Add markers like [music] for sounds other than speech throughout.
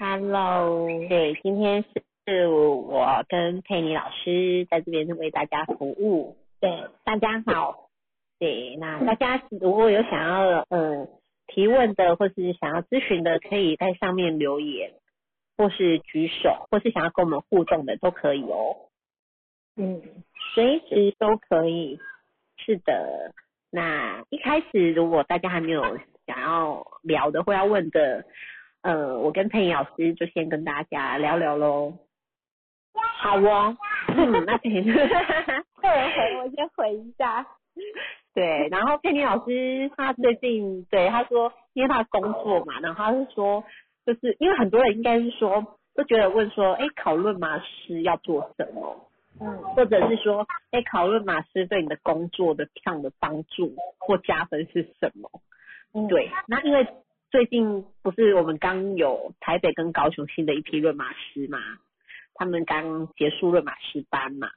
Hello，对，今天是是我跟佩妮老师在这边为大家服务。对，大家好。对，那大家如果有想要嗯提问的，或是想要咨询的，可以在上面留言，或是举手，或是想要跟我们互动的都可以哦。嗯，随时都可以。是的，那一开始如果大家还没有想要聊的或要问的，呃，我跟佩妮老师就先跟大家聊聊喽。好哦，[laughs] 嗯，那佩妮，[laughs] 我先回一下。对，然后佩妮老师他最近对他说，因为他工作嘛，然后他是说，就是因为很多人应该是说，都觉得问说，哎，考论马师要做什么？嗯，或者是说，哎，考论马师对你的工作的上的帮助或加分是什么？嗯，对，那因为最近不是我们刚有台北跟高雄新的一批论马师嘛，他们刚结束论马师班嘛，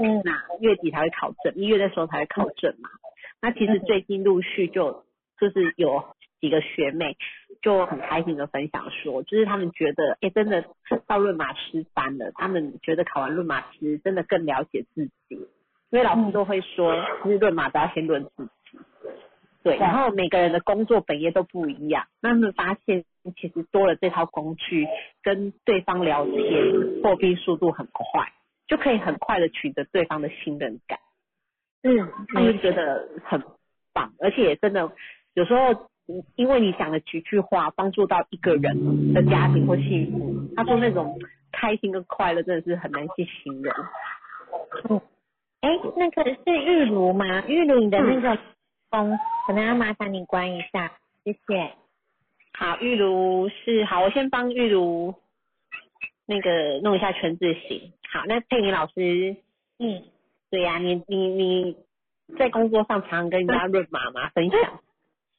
嗯，那月底才会考证，一月的时候才会考证嘛。那其实最近陆续就就是有。几个学妹就很开心的分享说，就是他们觉得，哎，真的到论马师班了，他们觉得考完论马师真的更了解自己，因为老师都会说，其实论马都要先论自己，对，然后每个人的工作本业都不一样，那他们发现其实多了这套工具，跟对方聊天破冰速度很快，就可以很快的取得对方的信任感，嗯，他们觉得很棒，而且真的有时候。因为你讲的几句话，帮助到一个人的家庭或幸福，他说那种开心跟快乐真的是很难去形容。嗯，哎，那个是玉如吗？玉如你的那个风，可能要麻烦你关一下，谢谢。好，玉如是好，我先帮玉如那个弄一下全字形。好，那佩妮老师，嗯，对呀，你你你在工作上常跟人家论马吗？分享。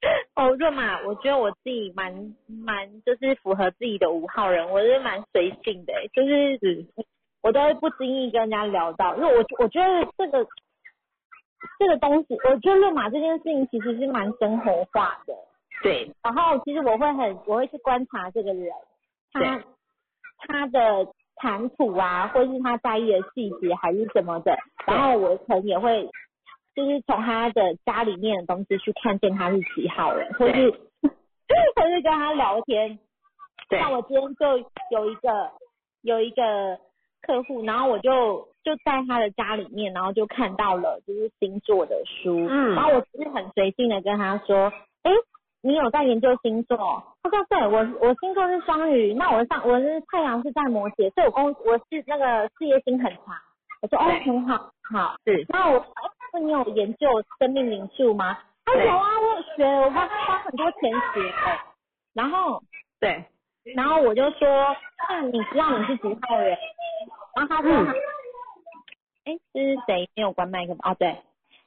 [laughs] 哦，润马，我觉得我自己蛮蛮就是符合自己的五号人，我是蛮随性的，就是我都会不经意跟人家聊到，因为我我觉得这个这个东西，我觉得润马这件事情其实是蛮生活化的。对。然后其实我会很我会去观察这个人，他他的谈吐啊，或是他在意的细节还是什么的，然后我可能也会。就是从他的家里面的东西去看见他是几号人，或是 [laughs] 或是跟他聊天。对像我今天就有一个有一个客户，然后我就就在他的家里面，然后就看到了就是星座的书，嗯，然后我只是很随性的跟他说，哎，你有在研究星座？他说对，我我星座是双鱼，那我上我是太阳是在摩羯，所以我公我是那个事业心很强。我说哦很好，好，是，那我。那你有研究生命灵数吗？他有啊，我有学，我花花很多钱学。然后，对，然后我就说，那你知道你是几号人？然后他说，哎，这是谁？没有关麦克？哦，对，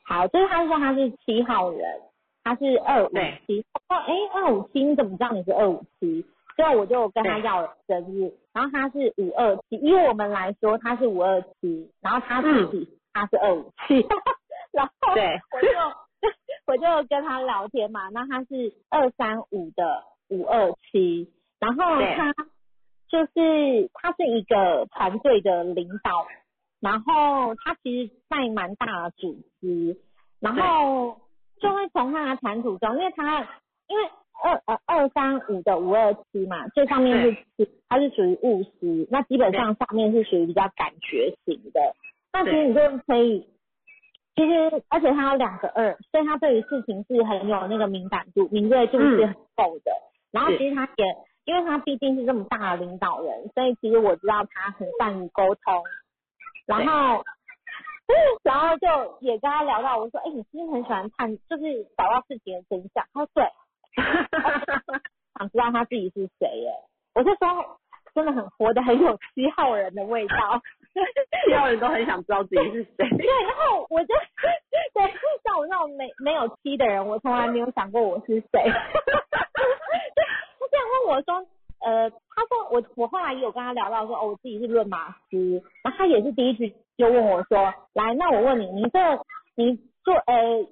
好，就是他说他是七号人，他是二五七。哦，哎，二五七，你怎么知道你是二五七？所以我就跟他要生日，然后他是五二七，以我们来说他是五二七，然后他自己他是二五七。[laughs] 然后我就 [laughs] 我就跟他聊天嘛，那他是二三五的五二七，然后他就是他是一个团队的领导，然后他其实在蛮大的组织，然后就会从他的谈吐中，因为他因为二呃二三五的五二七嘛，最上面是他是属于务实，那基本上上面是属于比较感觉型的，那其实你就可以。其实，而且他有两个二，所以他对于事情是很有那个敏感度、敏锐度是很够的。然后其实他也，因为他毕竟是这么大的领导人，所以其实我知道他很善于沟通。然后，[laughs] 然后就也跟他聊到，我说，哎，你是不是很喜欢探，就是找到事情的真相？他说对，[laughs] 想知道他自己是谁耶。我就说，真的很活得很有七号人的味道。[laughs] 七号人都很想知道自己是谁。对，然后我就对像我那种没没有七的人，我从来没有想过我是谁。他这样问我说，呃，他说我我后来也有跟他聊到说，哦，我自己是论马师，然后他也是第一句就问我说，来，那我问你，你这你做呃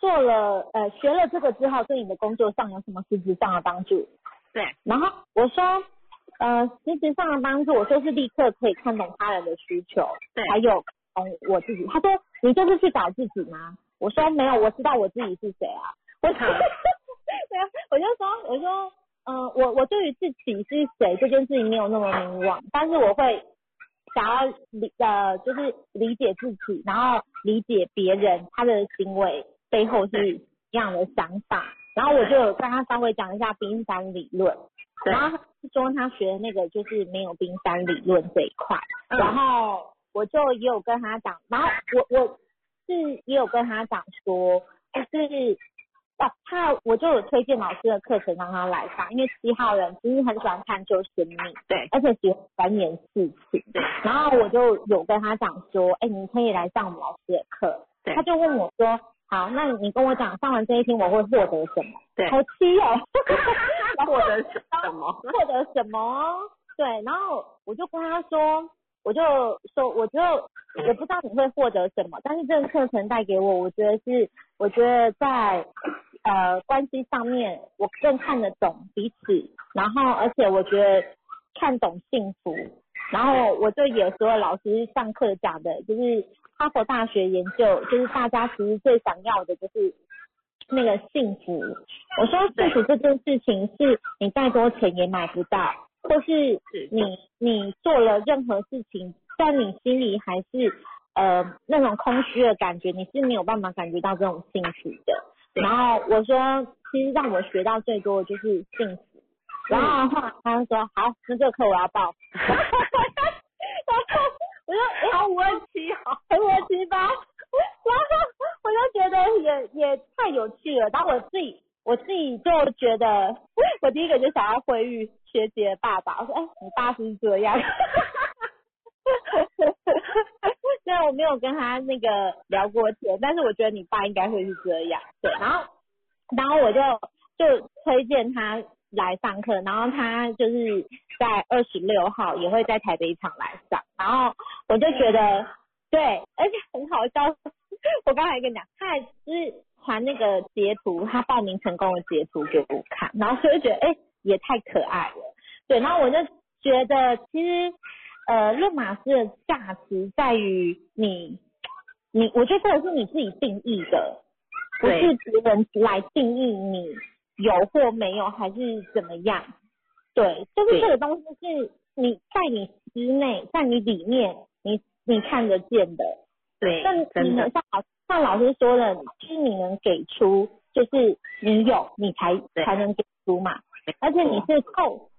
做了呃学了这个之后，对你的工作上有什么实质上的帮助？对，然后我说。呃，实质上的帮助，我说是立刻可以看懂他人的需求，对还有懂我自己。他说你就是去找自己吗？我说没有，我知道我自己是谁啊。我对啊，[laughs] 我就说我说嗯、呃我我对于自己是谁这件事情没有那么迷惘，但是我会想要理呃就是理解自己，然后理解别人他的行为背后是一样的想法。然后我就有跟他稍微讲一下冰山理论，然后说他学的那个就是没有冰山理论这一块，嗯然后我就也有跟他讲，然后我我是也有跟他讲说，就是啊，他我就有推荐老师的课程让他来上，因为七号人其实很喜欢探究生命，对而且喜欢钻研事情，对然后我就有跟他讲说，哎，你可以来上我们老师的课，对他就问我说，好，那你跟我讲上完这一天我会获得什么？对好气哦，[laughs] 获得什么？获得什么哦？对，然后我就跟他说，我就说，我就我不知道你会获得什么，但是这个课程带给我，我觉得是，我觉得在呃关系上面，我更看得懂彼此，然后而且我觉得看懂幸福，然后我就有时候老师上课讲的，就是哈佛大学研究，就是大家其实最想要的就是那个幸福。我说幸福这件事情是你再多钱也买不到，或是是你你做了任何事情，但你心里还是呃那种空虚的感觉，你是没有办法感觉到这种幸福的。对然后我说，其实让我学到最多的就是幸福。然后后来他就说，好，那这个课我要报。然 [laughs] 后我说哎好温馨哦。很我七八，然后我就觉得也也太有趣了，然后我自己我自己就觉得，[laughs] 我第一个就想要回忆学姐爸爸，我说哎、你爸是这样，[laughs] 虽然我没有跟他那个聊过天，但是我觉得你爸应该会是这样，对，然后然后我就就推荐他来上课，然后他就是在二十六号也会在台北场来上，然后我就觉得对，而且很好笑，我刚才跟你讲，他还是传那个截图，他报名成功的截图给我看，然后所以就觉得哎、也太可爱了，对，然后我就觉得其实呃论马斯的价值在于你你，我觉得这个是你自己定义的，不是别人来定义你有或没有还是怎么样。对，就是这个东西是你在你之内，在你里面，你你看得见的。对那，你，能像老像老师说的，就是你能给出，就是你有，你才才能给出嘛。没而且你是够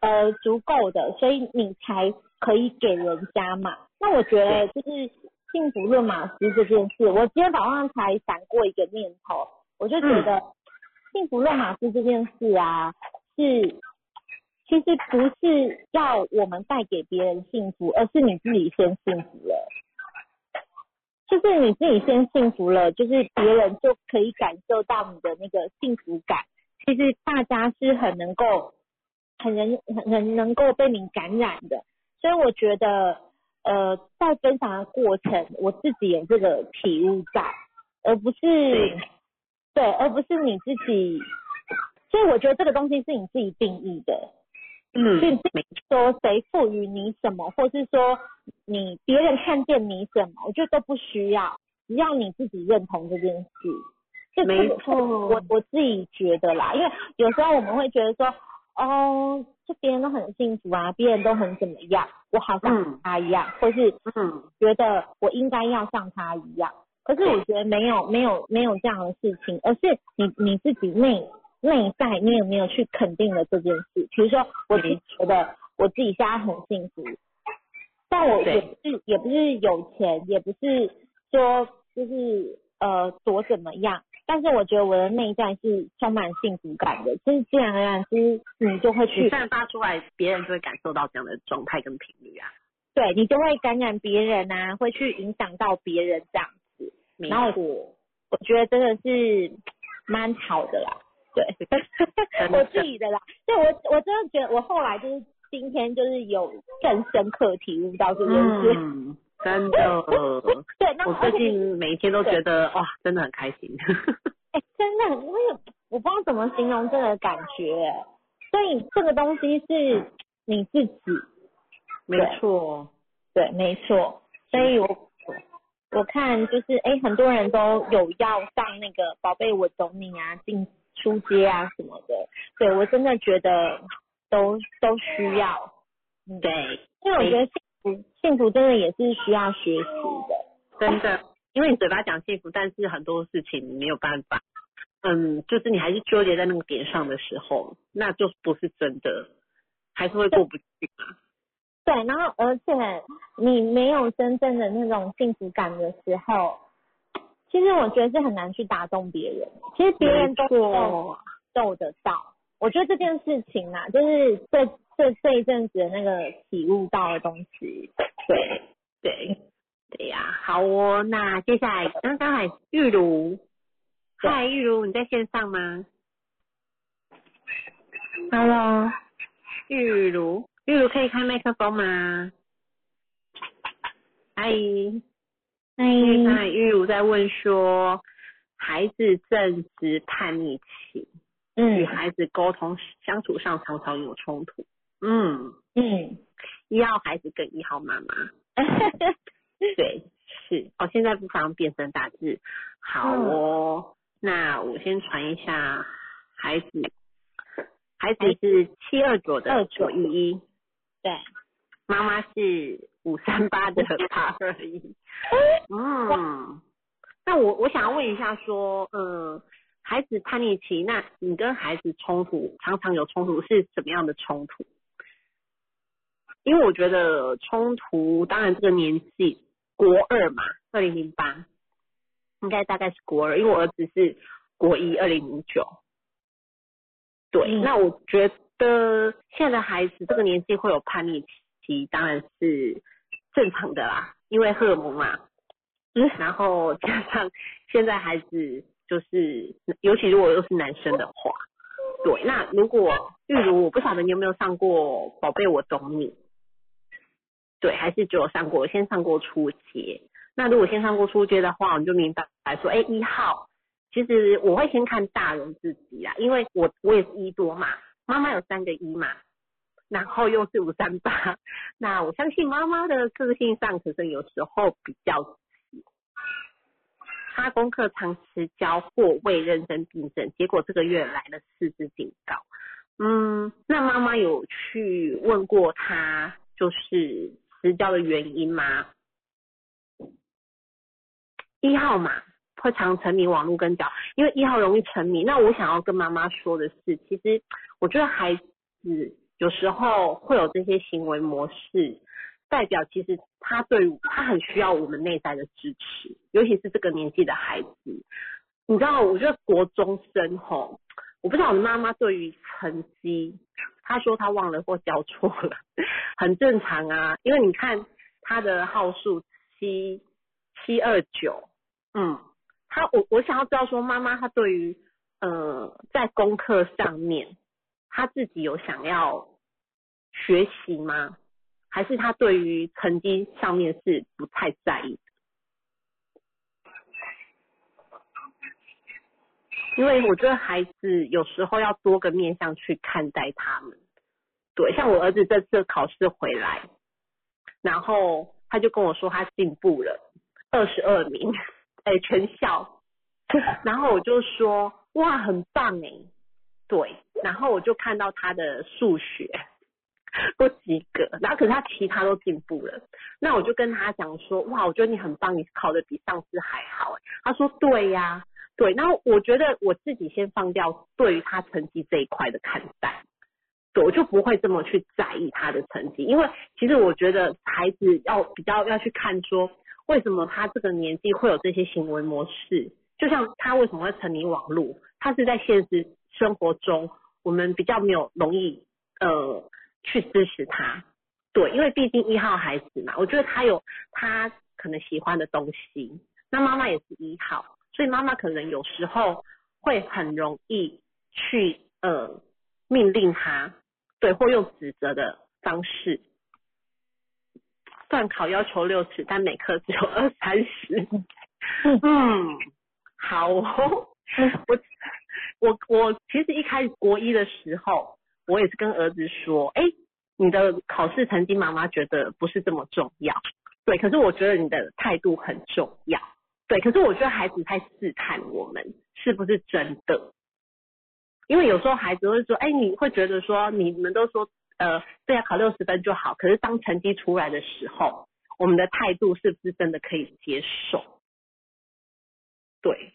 呃足够的，所以你才可以给人家嘛。那我觉得就是幸福论马斯这件事，我今天早上才闪过一个念头，我就觉得幸福论马斯这件事啊，是其实不是要我们带给别人幸福，而是你自己先幸福了。就是你自己先幸福了，就是别人就可以感受到你的那个幸福感。其实大家是很能够、很能、很很能够被你感染的。所以我觉得，呃，在分享的过程，我自己有这个体悟在，而不是对对，而不是你自己。所以我觉得这个东西是你自己定义的，嗯并不没说谁赋予你什么，或是说你别人看见你什么，我觉得都不需要，只要你自己认同这件事。这没这个错我我自己觉得啦，因为有时候我们会觉得说，哦，就别人都很幸福啊，别人都很怎么样，我好像嗯他一样，或是嗯，觉得我应该要像他一样。可是我觉得没有没有没有这样的事情，而是你你自己内内在你有没有去肯定了这件事？比如说，我自己觉得我自己现在很幸福，但我也不是也不是有钱，也不是说就是呃多怎么样，但是我觉得我的内在是充满幸福感的，就是自然而然，其实你就会去散发出来，别人就会感受到这样的状态跟频率啊。对你就会感染别人啊，会去影响到别人这样子。没然后我，我觉得真的是蛮好的啦，对，的我自己的啦，对我我真的觉得我后来就是今天就是有更深刻体悟到这件事，嗯，真的，[laughs] 对，那我最近每一天都觉得哇，真的很开心。[laughs] 哎、真的，我也我不知道怎么形容这个感觉，所以这个东西是你自己。没错，对，没错。所以我我看就是哎，很多人都有要上那个宝贝我懂你啊，进出街啊什么的。对我真的觉得都都需要。对，因为我觉得幸福幸福真的也是需要学习的，真的。因为你嘴巴讲幸福，但是很多事情你没有办法。嗯，就是你还是纠结在那个点上的时候，那就不是真的，还是会过不去嘛。对，然后而且你没有真正的那种幸福感的时候，其实我觉得是很难去打动别人。其实别人都够受得到。我觉得这件事情啊，就是这这这一阵子的那个体悟到的东西。对对对呀，好哦。那接下来刚刚还玉茹。嗨，玉茹，你在线上吗？Hello，玉茹，玉茹可以开麦克风吗？嗨，嗨，那，玉茹在问说，孩子正值叛逆期，嗯，与孩子沟通相处上常常有冲突，嗯。嗯，一号孩子跟一号妈妈，[laughs] 对，是，哦，现在不方便变声打字，好哦。那我先传一下孩子，孩子是七二九的二九一一，对，妈妈是五三八的八。二一，[laughs] 嗯，那我我想问一下说，嗯，孩子叛逆期，那你跟孩子冲突常常有冲突是什么样的冲突？因为我觉得冲突，当然这个年纪国二嘛，二零零八。应该大概是国二，因为我儿子是国一，二零零九。对，那我觉得现在的孩子这个年纪会有叛逆期，当然是正常的啦，因为荷尔蒙嘛。嗯然后加上现在孩子就是，尤其如果又是男生的话，对，那如果例如我不晓得你有没有上过宝贝我懂你，对，还是只有上过，先上过初阶。那如果先上过初阶的话，我们就明白来说，哎，一号，其实我会先看大人自己啊，因为我我也是一多嘛，妈妈有三个一嘛，然后又是五三八，那我相信妈妈的个性上可能有时候比较急，他功课常迟交或未认真订正，结果这个月来了四支警告，嗯，那妈妈有去问过他，就是迟交的原因吗？一号嘛，会常沉迷网络跟脚，因为一号容易沉迷。那我想要跟妈妈说的是，其实我觉得孩子有时候会有这些行为模式，代表其实他对他很需要我们内在的支持，尤其是这个年纪的孩子。你知道，我觉得国中生吼，我不知道我的妈妈对于成绩，他说他忘了或交错了，很正常啊，因为你看他的号数七七二九。嗯，他我我想要知道说妈妈她对于呃在功课上面，他自己有想要学习吗？还是他对于成绩上面是不太在意？因为我觉得孩子有时候要多个面向去看待他们。对，像我儿子这次考试回来，然后他就跟我说他进步了，二十二名。哎，全校，然后我就说哇，很棒哎，对，然后我就看到他的数学不及格，然后可是他其他都进步了，那我就跟他讲说哇，我觉得你很棒，你考的比上次还好，他说对呀，对，然后我觉得我自己先放掉对于他成绩这一块的看待，对，我就不会这么去在意他的成绩，因为其实我觉得孩子要比较要去看说。为什么他这个年纪会有这些行为模式？就像他为什么会沉迷网络？他是在现实生活中，我们比较没有容易呃去支持他。对，因为毕竟一号孩子嘛，我觉得他有他可能喜欢的东西。那妈妈也是一号，所以妈妈可能有时候会很容易去呃命令他，对，或用指责的方式。段考要求六十，但每科只有二三十。嗯，好，[laughs] 我我我其实一开始国一的时候，我也是跟儿子说，哎，你的考试成绩妈妈觉得不是这么重要，对，可是我觉得你的态度很重要，对，可是我觉得孩子在试探我们是不是真的，因为有时候孩子会说，哎，你会觉得说你们都说，呃，对啊，考六十分就好，可是当成绩出来的时候，我们的态度是不是真的可以接受？对，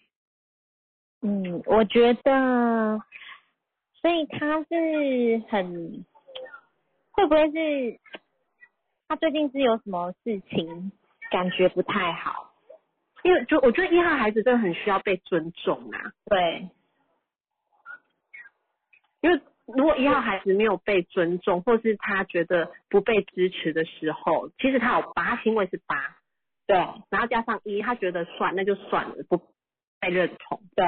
嗯，我觉得，所以他是很，会不会是他最近是有什么事情感觉不太好？因为就我觉得一号孩子真的很需要被尊重啊，对，因为如果一号孩子没有被尊重，或是他觉得不被支持的时候，其实他有八，他行为是八，对，然后加上一，他觉得算那就算了，不被认同，对，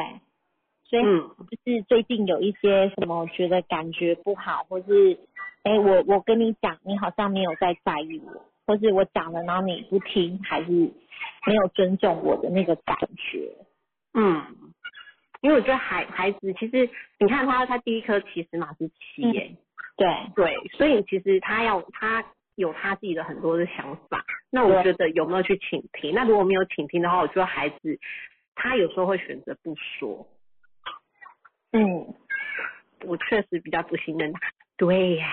所以嗯，就是最近有一些什么觉得感觉不好，或是哎、我我跟你讲，你好像没有在在意我，或是我讲了然后你不听，还是没有尊重我的那个感觉。嗯，因为我觉得孩孩子其实你看他他第一颗其实嘛是七耶，对，对，所以其实他要他有他自己的很多的想法，那我觉得有没有去倾听？那如果没有倾听的话，我觉得孩子他有时候会选择不说，嗯，我确实比较不信任他。对呀、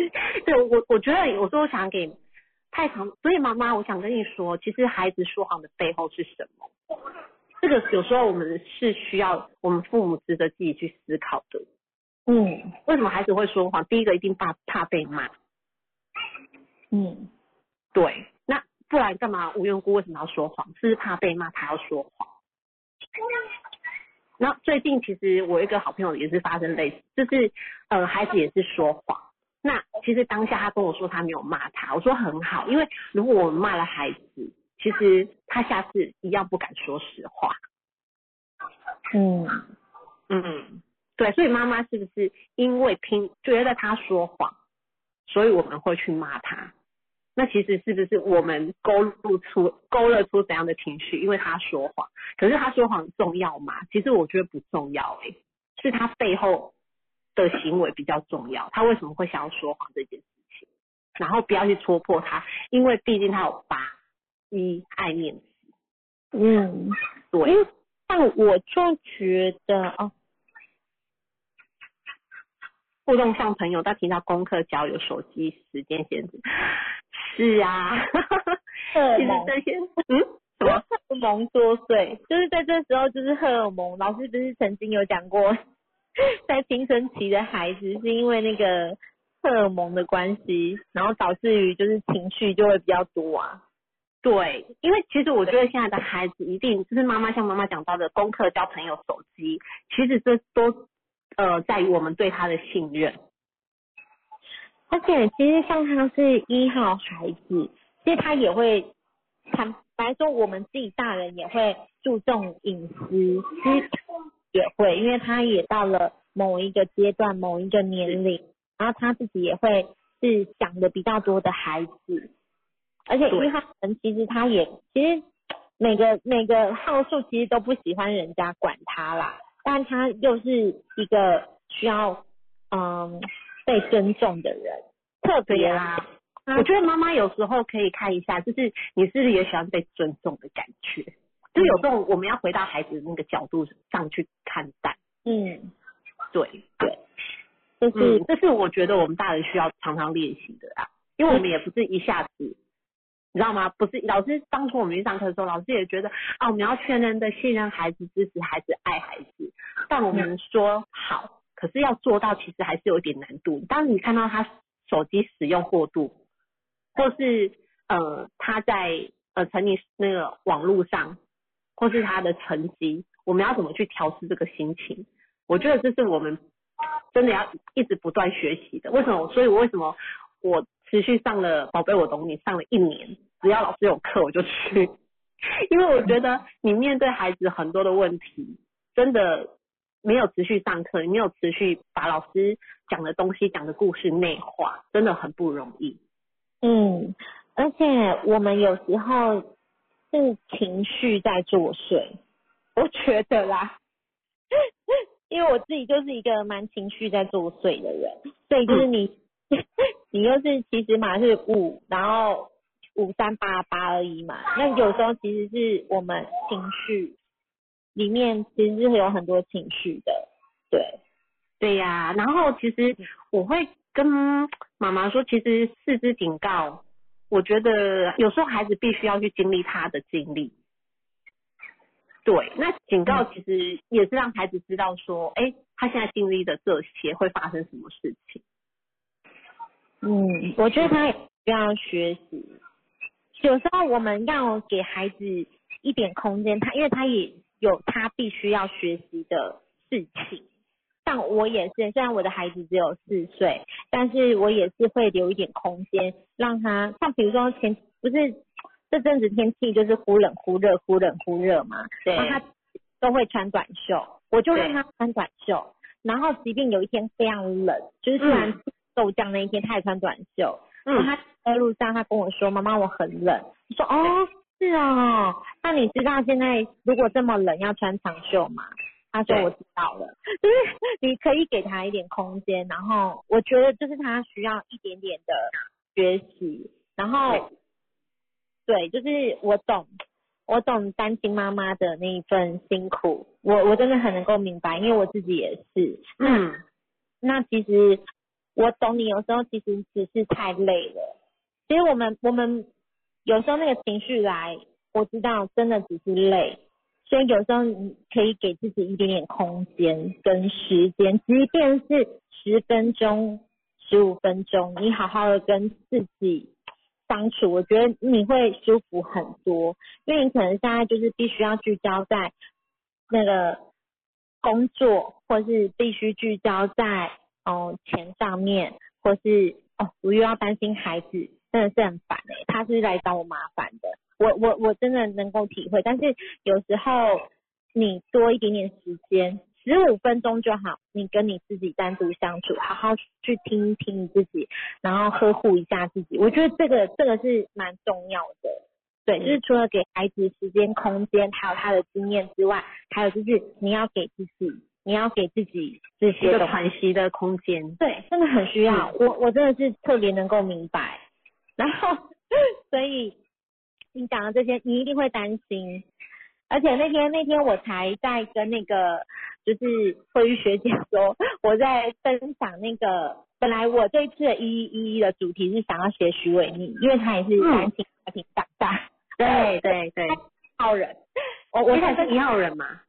[laughs] 对我我觉得有时候想给太长，所以妈妈，我想跟你说，其实孩子说谎的背后是什么？这个有时候我们是需要我们父母值得自己去思考的。嗯为什么孩子会说谎？第一个一定怕怕被骂，嗯对，那不然干嘛无缘故为什么要说谎？是不是怕被骂他要说谎？那最近其实我一个好朋友也是发生类似，就是呃孩子也是说谎。那其实当下他跟我说他没有骂他，我说很好，因为如果我们骂了孩子，其实他下次一样不敢说实话。嗯嗯，对，所以妈妈是不是因为听觉得他说谎，所以我们会去骂他？那其实是不是我们勾勒出勾勒出怎样的情绪？因为他说谎，可是他说谎重要吗？其实我觉得不重要、欸，是他背后的行为比较重要。他为什么会想要说谎这件事情？然后不要去戳破他，因为毕竟他有八一爱面子，嗯，对，但我就觉得哦，互动像朋友，但提到功课、交友、手机时间限制，是啊，[laughs] 其实这些，嗯，什么？[laughs] 荷尔蒙作祟，就是在这时候就是荷尔蒙。老师不是曾经有讲过，[laughs] 在青春期的孩子是因为那个荷尔蒙的关系，然后导致于就是情绪就会比较多啊。对，因为其实我觉得现在的孩子一定就是妈妈像妈妈讲到的功课、交朋友、手机，其实这都呃在于我们对他的信任。而且其实像他是一号孩子，其实他也会坦白说，我们自己大人也会注重隐私，其实也会，因为他也到了某一个阶段、某一个年龄，然后他自己也会是想的比较多的孩子，而且对。一号人其实他也其实每个每个号数其实都不喜欢人家管他啦，但他又是一个需要嗯被尊重的人，特别啦，我觉得妈妈有时候可以看一下，就是你是不是也喜欢被尊重的感觉？就有时候我们要回到孩子的那个角度上去看待。嗯，对对，就是嗯，这是我觉得我们大人需要常常练习的啊，因为我们也不是一下子，你知道吗？不是老师当初我们去上课的时候，老师也觉得啊，我们要全然的信任孩子、支持孩子、爱孩子，但我们说好，可是要做到其实还是有点难度。当你看到他手机使用过度，或是呃他在呃沉溺那个网络上，或是他的成绩，我们要怎么去调试这个心情？我觉得这是我们真的要一直不断学习的。为什么？所以我为什么我持续上了《宝贝我懂你》上了一年，只要老师有课我就去，[laughs] 因为我觉得你面对孩子很多的问题，真的没有持续上课，你没有持续把老师讲的东西、讲的故事内化，真的很不容易。嗯，而且我们有时候是情绪在作祟，我觉得啦，因为我自己就是一个蛮情绪在作祟的人，所以就是你，[laughs] 你又是其实嘛是五，然后五三八八而已嘛，那有时候其实是我们情绪里面其实是有很多情绪的，对，对呀、然后其实我会跟妈妈说，其实四肢警告，我觉得有时候孩子必须要去经历他的经历。对，那警告其实也是让孩子知道说，哎、他现在经历的这些会发生什么事情。嗯，我觉得他要学习。有时候我们要给孩子一点空间，他因为他也有他必须要学习的事情。像我也是，虽然我的孩子只有四岁，但是我也是会留一点空间，让他像比如说前不是这阵子天气就是忽冷忽热，忽冷忽热嘛，对他都会穿短袖，我就让他穿短袖。然后即便有一天非常冷，就是突然骤降那一天，他也穿短袖。然后嗯，他在路上，他跟我说：“妈妈，我很冷。”我说：“哦，是哦，那你知道现在如果这么冷要穿长袖吗？”他说：“我知道了。”就是你可以给他一点空间，然后我觉得就是他需要一点点的学习，然后对，就是我懂，我懂单亲妈妈的那一份辛苦，我我真的很能够明白，因为我自己也是。嗯，那其实我懂你，有时候其实只是太累了。其实我们我们有时候那个情绪来，我知道真的只是累，所以有时候你可以给自己一点点空间跟时间，即便是十分钟、十五分钟，你好好的跟自己相处，我觉得你会舒服很多，因为你可能现在就是必须要聚焦在那个工作，或是必须聚焦在哦钱上面，或是哦我又要担心孩子，真的是很烦哎、他是来找我麻烦的，我我我真的能够体会，但是有时候你多一点点时间。十五分钟就好，你跟你自己单独相处，好好去听一听你自己，然后呵护一下自己。我觉得这个这个是蛮重要的。对，就是除了给孩子时间、空间，还有他的经验之外，还有就是你要给自己，你要给自己这些。喘息的空间。对，真的很需要。我我真的是特别能够明白。然后，所以你讲的这些，你一定会担心。而且那天那天我才在跟那个就是慧玉学姐说，我在分享那个本来我这一次的一一一的主题是想要写徐伟宁，因为他也是单亲家庭长大，对对对，好人。我我才分我才是一号人嘛，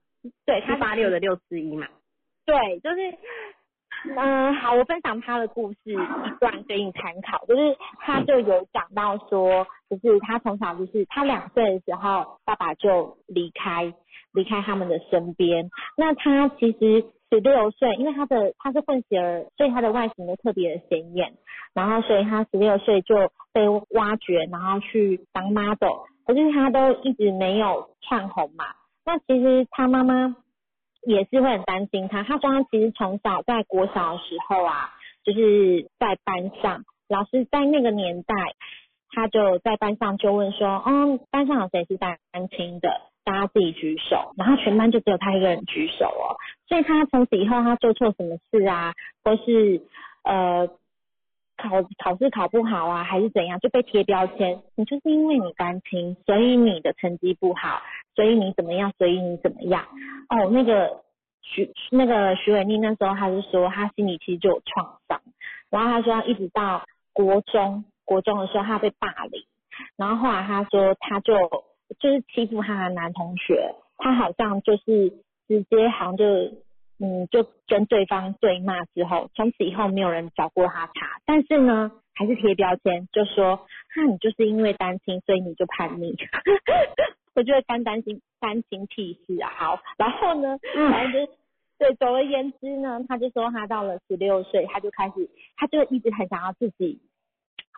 对他他八六的六四一嘛。对，就是，嗯、好，我分享他的故事一段给你参考，就是他就有讲到说，就是他从小就是他两岁的时候，爸爸就离开离开他们的身边，那他其实十六岁，因为他的他是混血儿，所以他的外形都特别的显眼，然后所以他十六岁就被挖掘，然后去当 model，可是他都一直没有窜红嘛，那其实他妈妈也是会很担心他。他说他其实从小在国小的时候啊，就是在班上，老师在那个年代，他就在班上就问说，嗯，班上有谁是单亲的？大家自己举手，然后全班就只有他一个人举手哦，所以他从此以后他做错什么事啊，或是呃考考试考不好啊，还是怎样，就被贴标签，你就是因为你单亲，所以你的成绩不好，所以你怎么样，所以你怎么样。哦，那个徐那个徐伟丽那时候他是说他心里其实就有创伤，然后他说一直到国中国中的时候他被霸凌，然后后来他说他就就是欺负他的男同学，他好像就是直接好像就嗯就跟对方对骂之后，从此以后没有人找过他茬，但是呢还是贴标签，就说那你就是因为担心，所以你就叛逆。[laughs] 我觉得干担心担心屁事啊！好，然后呢，嗯反正就是对，总而言之呢，他就说他到了十六岁，他就开始，他就一直很想要自己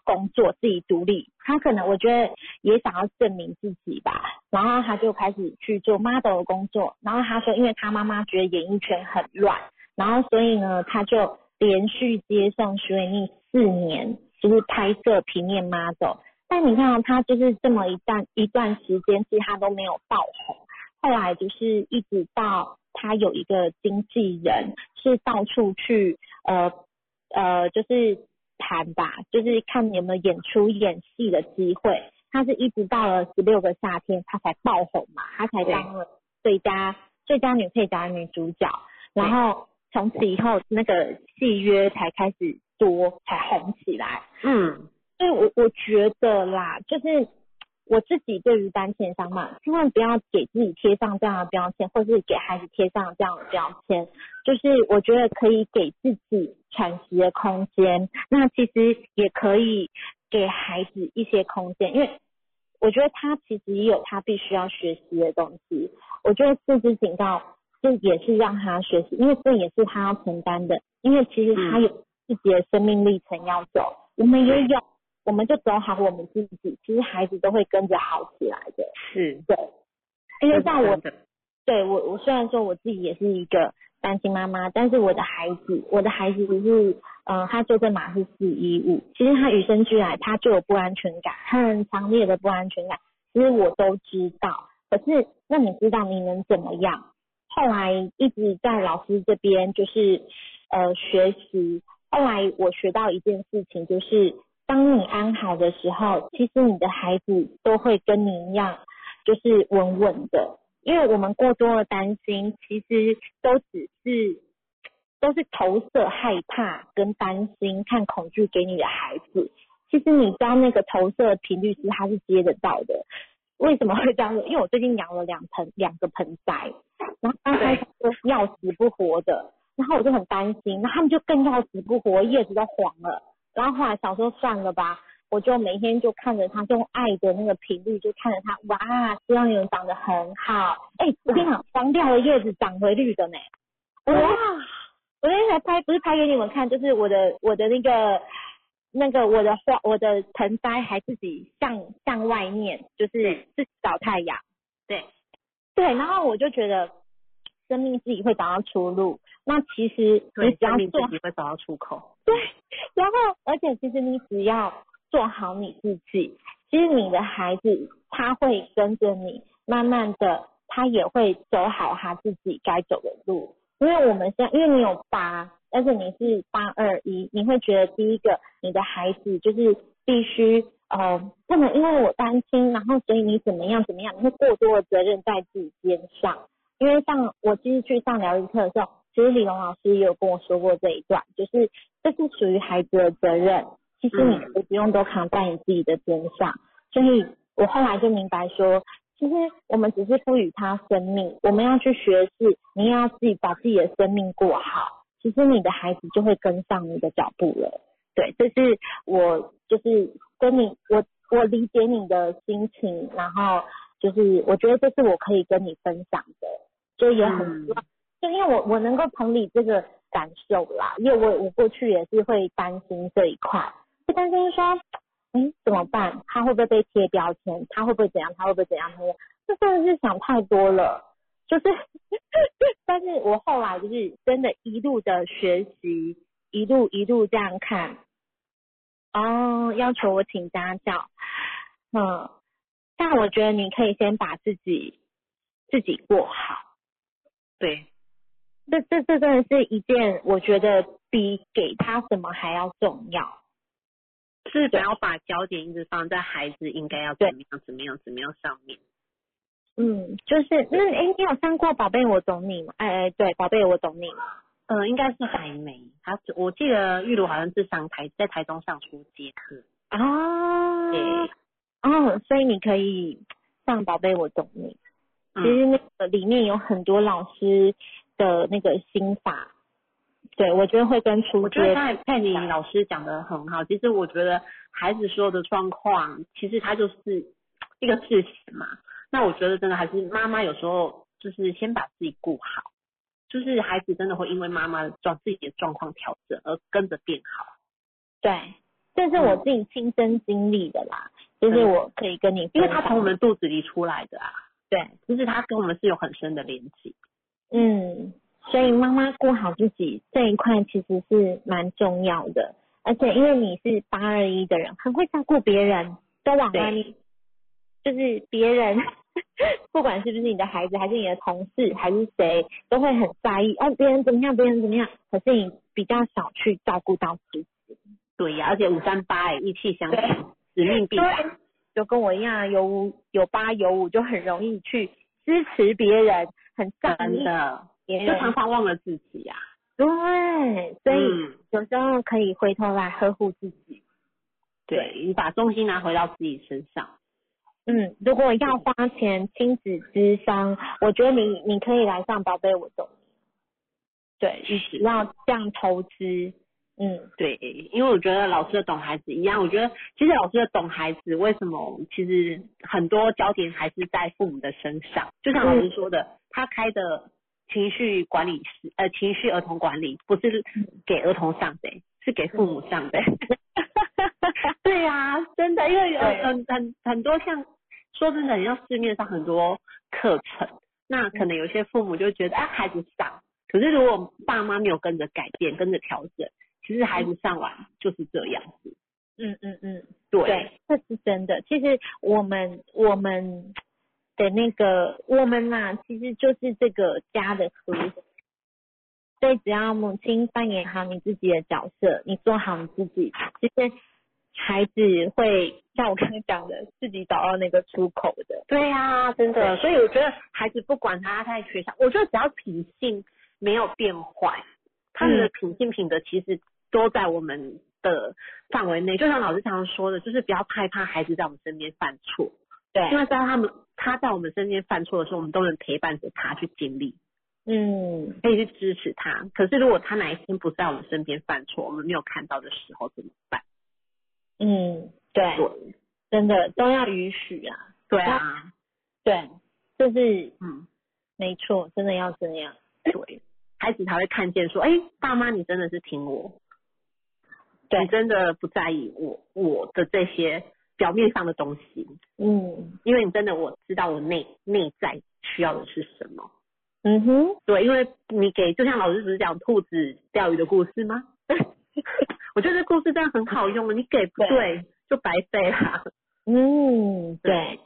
工作，自己独立。他可能我觉得也想要证明自己吧，然后他就开始去做 model 的工作。然后他说，因为他妈妈觉得演艺圈很乱，然后所以呢，他就连续接送徐伟宁四年，就是拍摄平面 model。但你看，他就是这么一段一段时间，其实他都没有爆红。后来就是一直到他有一个经纪人，是到处去呃呃，就是谈吧，就是看有没有演出演戏的机会。他是一直到了十六个夏天，他才爆红嘛，他才当了最佳最佳女配角女主角，然后从此以后那个戏约才开始多，才红起来。嗯，所以我我觉得啦，就是我自己对于单亲妈妈，千万不要给自己贴上这样的标签，或是给孩子贴上这样的标签。就是我觉得可以给自己喘息的空间，那其实也可以。给孩子一些空间，因为我觉得他其实也有他必须要学习的东西。我觉得四肢警告这也是让他学习，因为这也是他要承担的。因为其实他有自己的生命历程要走，我们也有，我们就走好我们自己，其实孩子都会跟着好起来的。是，对。因为像我，对我我虽然说我自己也是一个。单亲妈妈，但是我的孩子，我的孩子是，嗯，他坐的马是四一五，其实他与生俱来他就有不安全感，很强烈的不安全感，其实我都知道，可是那你知道你能怎么样？后来一直在老师这边就是呃学习，后来我学到一件事情，就是当你安好的时候，其实你的孩子都会跟你一样，就是稳稳的。因为我们过多的担心，其实都只是都是投射害怕跟担心、看恐惧给你的孩子。其实你知道那个投射频率是他是接得到的。为什么会这样子？因为我最近养了两盆两个盆栽，然后刚开始都要死不活的，然后我就很担心，然后他们就更要死不活，叶子都黄了。然后后来想说算了吧。我就每天就看着他，用爱的那个频率就看着他，哇，希望你们长得很好。哎，我跟你讲，黄掉的叶子长回绿的呢。哇！我那天才拍，不是拍给你们看，就是我的我的那个那个我的花，我的盆栽还自己向向外面，就是自己找太阳。对对，然后我就觉得生命自己会找到出路。那其实你只要做，自己会找到出口。对，[laughs] 然后而且其实你只要。做好你自己，其实你的孩子他会跟着你，慢慢的他也会走好他自己该走的路。因为我们现在，因为你有八，但是你是八二一，你会觉得第一个你的孩子就是必须呃不能因为我担心，然后所以你怎么样怎么样，你会过多的责任在自己肩上。因为像我其实去上疗愈课的时候，其实李龙老师也有跟我说过这一段，就是这是属于孩子的责任。其实你可以不用都扛在你自己的肩上，所以我后来就明白说，其实我们只是赋予他生命，我们要去学是，你要自己把自己的生命过好，其实你的孩子就会跟上你的脚步了。对，这是我就是跟你我我理解你的心情，然后就是我觉得这是我可以跟你分享的，就也很希望，就因为我我能够同理这个感受啦，因为我我过去也是会担心这一块。就担心说，哎，怎么办？他会不会被贴标签？他会不会怎样？他会不会怎样？他这真的是想太多了。就是，[laughs] 但是我后来就是真的一路的学习，一路一路这样看。哦，要求我请家教，嗯，但我觉得你可以先把自己自己过好。对，这这这真的是一件我觉得比给他什么还要重要。是不要把焦点一直放在孩子应该要怎么样怎么样怎么样上面。嗯，就是那哎，你有上过宝贝我懂你吗？哎哎，对，宝贝我懂你。呃，应该是还没。他我记得玉茹好像是上台在台中上初阶课。啊。对。哦，所以你可以上宝贝我懂你。其实那个里面有很多老师的那个心法。对，我觉得会跟初我觉得刚才佩妮老师讲的很好。其实我觉得孩子所有的状况，其实他就是一个事实嘛。那我觉得真的还是妈妈有时候就是先把自己顾好，就是孩子真的会因为妈妈状自己的状况调整而跟着变好。对，这是我自己亲身经历的啦，就是我可以跟你，因为他从我们肚子里出来的啊。对，就是他跟我们是有很深的联系。嗯。所以妈妈顾好自己这一块其实是蛮重要的，而且因为你是八二一的人，很会照顾别人，都往外面，就是别人 [laughs] 不管是不是你的孩子，还是你的同事，还是谁，都会很在意哦，别人怎么样，别人怎么样，可是你比较少去照顾到自己。对呀、而且五三八哎，义气相挺，使命必达。就跟我一样，有五有八有五，就很容易去支持别人，很在意。就常常忘了自己呀、对，所以嗯有时候可以回头来呵护自己。对你把重心拿回到自己身上。嗯，如果要花钱亲子之商，我觉得你你可以来上宝贝我懂。对，你只要这样投资，嗯，对，因为我觉得老师的懂孩子一样，我觉得其实老师的懂孩子，为什么其实很多焦点还是在父母的身上？就像老师说的，他开的情绪管理师，呃，情绪儿童管理不是给儿童上的，是给父母上的。[laughs] 对呀、真的，因为有很很很多像说真的，你像市面上很多课程，那可能有些父母就觉得啊孩子上，可是如果爸妈没有跟着改变、跟着调整，其实孩子上完就是这样子。嗯嗯嗯，对，对，这是真的。其实我们我们的那个我们嘛，其实就是这个家的核心。所以只要母亲扮演好你自己的角色，你做好你自己，其实孩子会像我刚刚讲的，自己找到那个出口的。对呀、真的。所以我觉得孩子不管他在学校，我觉得只要品性没有变坏，他们的嗯品性品德其实都在我们的范围内。就像老师常常说的，就是不要害怕孩子在我们身边犯错，对因，为在他们他在我们身边犯错的时候，我们都能陪伴着他去经历。嗯，可以去支持他。可是如果他哪一天不在我们身边犯错，我们没有看到的时候怎么办？嗯，对，对，真的都要允许啊。对啊，对，就是嗯，没错，真的要这样。对，孩子才会看见说，哎、爸妈你真的是听我，对你真的不在意我我的这些表面上的东西，嗯因为你真的我知道我内内在需要的是什么。嗯哼，对，因为你给就像老师只是讲兔子钓鱼的故事吗？[laughs] 我觉得这故事真的很好用，你给不对就白费了。嗯，对，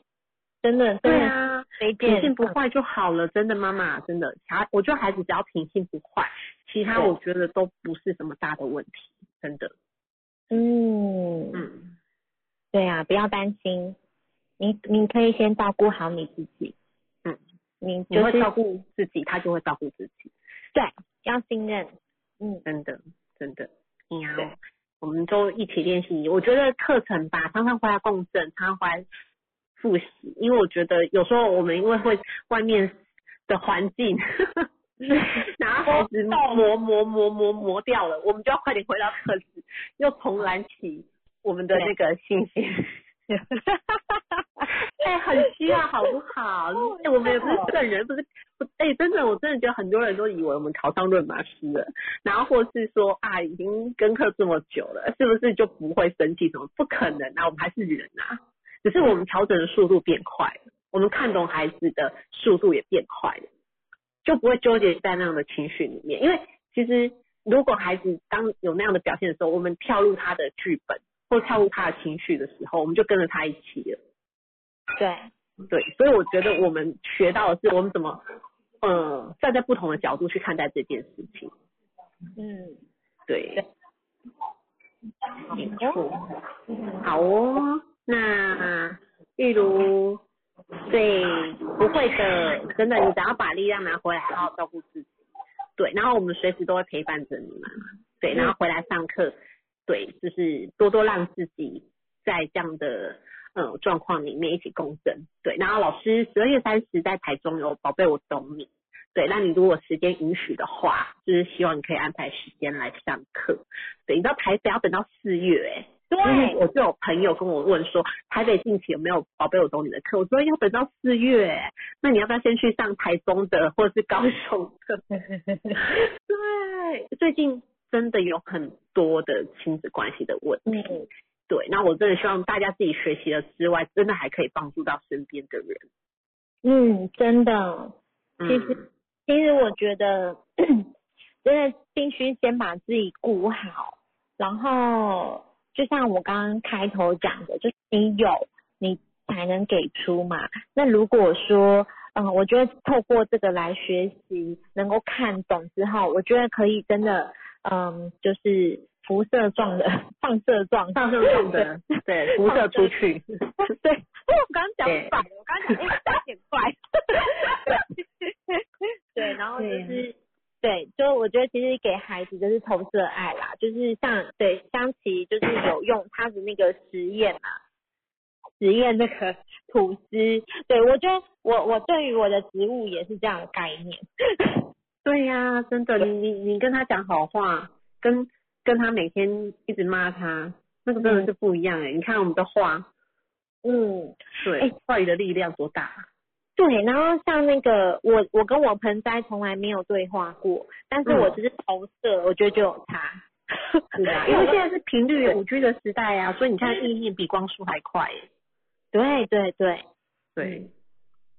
真的，对啊，没品性不坏就好了，真的妈妈，真的，孩我觉得孩子只要品性不坏，其他我觉得都不是什么大的问题，真的。嗯，嗯，对啊，不要担心，你你可以先照顾好你自己，嗯，你就是你会照顾自己，他就会照顾自己，对，要信任，嗯，真的，真的，你要对，我们都一起练习。我觉得课程吧，常常回来共振，常常回来复习，因为我觉得有时候我们因为会外面的环境。[laughs] [laughs] 然后孩子磨磨磨磨磨掉了，我们就要快点回到课室，又重燃起我们的那个信心。哎、很需要，好不好？哎、我们也不是圣人，不是不，哎、真的，我真的觉得很多人都以为我们考上论马师了，然后或是说啊，已经跟课这么久了，是不是就不会生气什么？不可能啊，我们还是人啊，只是我们调整的速度变快了，我们看懂孩子的速度也变快了，就不会纠结在那样的情绪里面，因为其实如果孩子当有那样的表现的时候，我们跳入他的剧本或跳入他的情绪的时候，我们就跟着他一起了。对，对，所以我觉得我们学到的是我们怎么，呃，站在不同的角度去看待这件事情。嗯，对，没错。好哦，那例如最不会的，真的，你只要把力量拿回来，好好照顾自己。对，然后我们随时都会陪伴着你嘛。对，然后回来上课，对，就是多多让自己在这样的呃状况里面一起共振。对，然后老师十二月三十在台中有宝贝我懂你。对，那你如果时间允许的话，就是希望你可以安排时间来上课。对，你知道台北要等到四月哎、就是我就有朋友跟我问说，台北近期有没有宝贝我懂你的课？我说要等到四月、欸，那你要不要先去上台中的或者是高雄的？[laughs] 对，最近真的有很多的亲子关系的问题。嗯，对，那我真的希望大家自己学习了之外，真的还可以帮助到身边的人。嗯，真的，其实嗯其实我觉得，[coughs] 真的必须先把自己顾好，然后就像我刚刚开头讲的，就是你有你才能给出嘛。那如果说，嗯，我觉得透过这个来学习，能够看懂之后，我觉得可以真的，嗯，就是辐射状的放射状，放射状的，对，辐射出去。[laughs] 对，我刚刚讲反了，我刚刚讲有点怪。对，然后就是对，就我觉得其实给孩子就是投射爱啦，就是像对香琪就是有用他的那个实验嘛，实验那个吐司，对我觉得我我对于我的植物也是这样的概念。[laughs] 对呀，真的，你你你跟他讲好话，跟跟他每天一直骂他，那个真的是不一样哎。你看我们的话，嗯，对，话语的力量多大。对，然后像那个我我跟我盆栽从来没有对话过，但是我只是投射，我觉得就有差。是啊，[laughs] 因为现在是频率五 G 的时代啊，所以你看意念比光速还快。对对对对，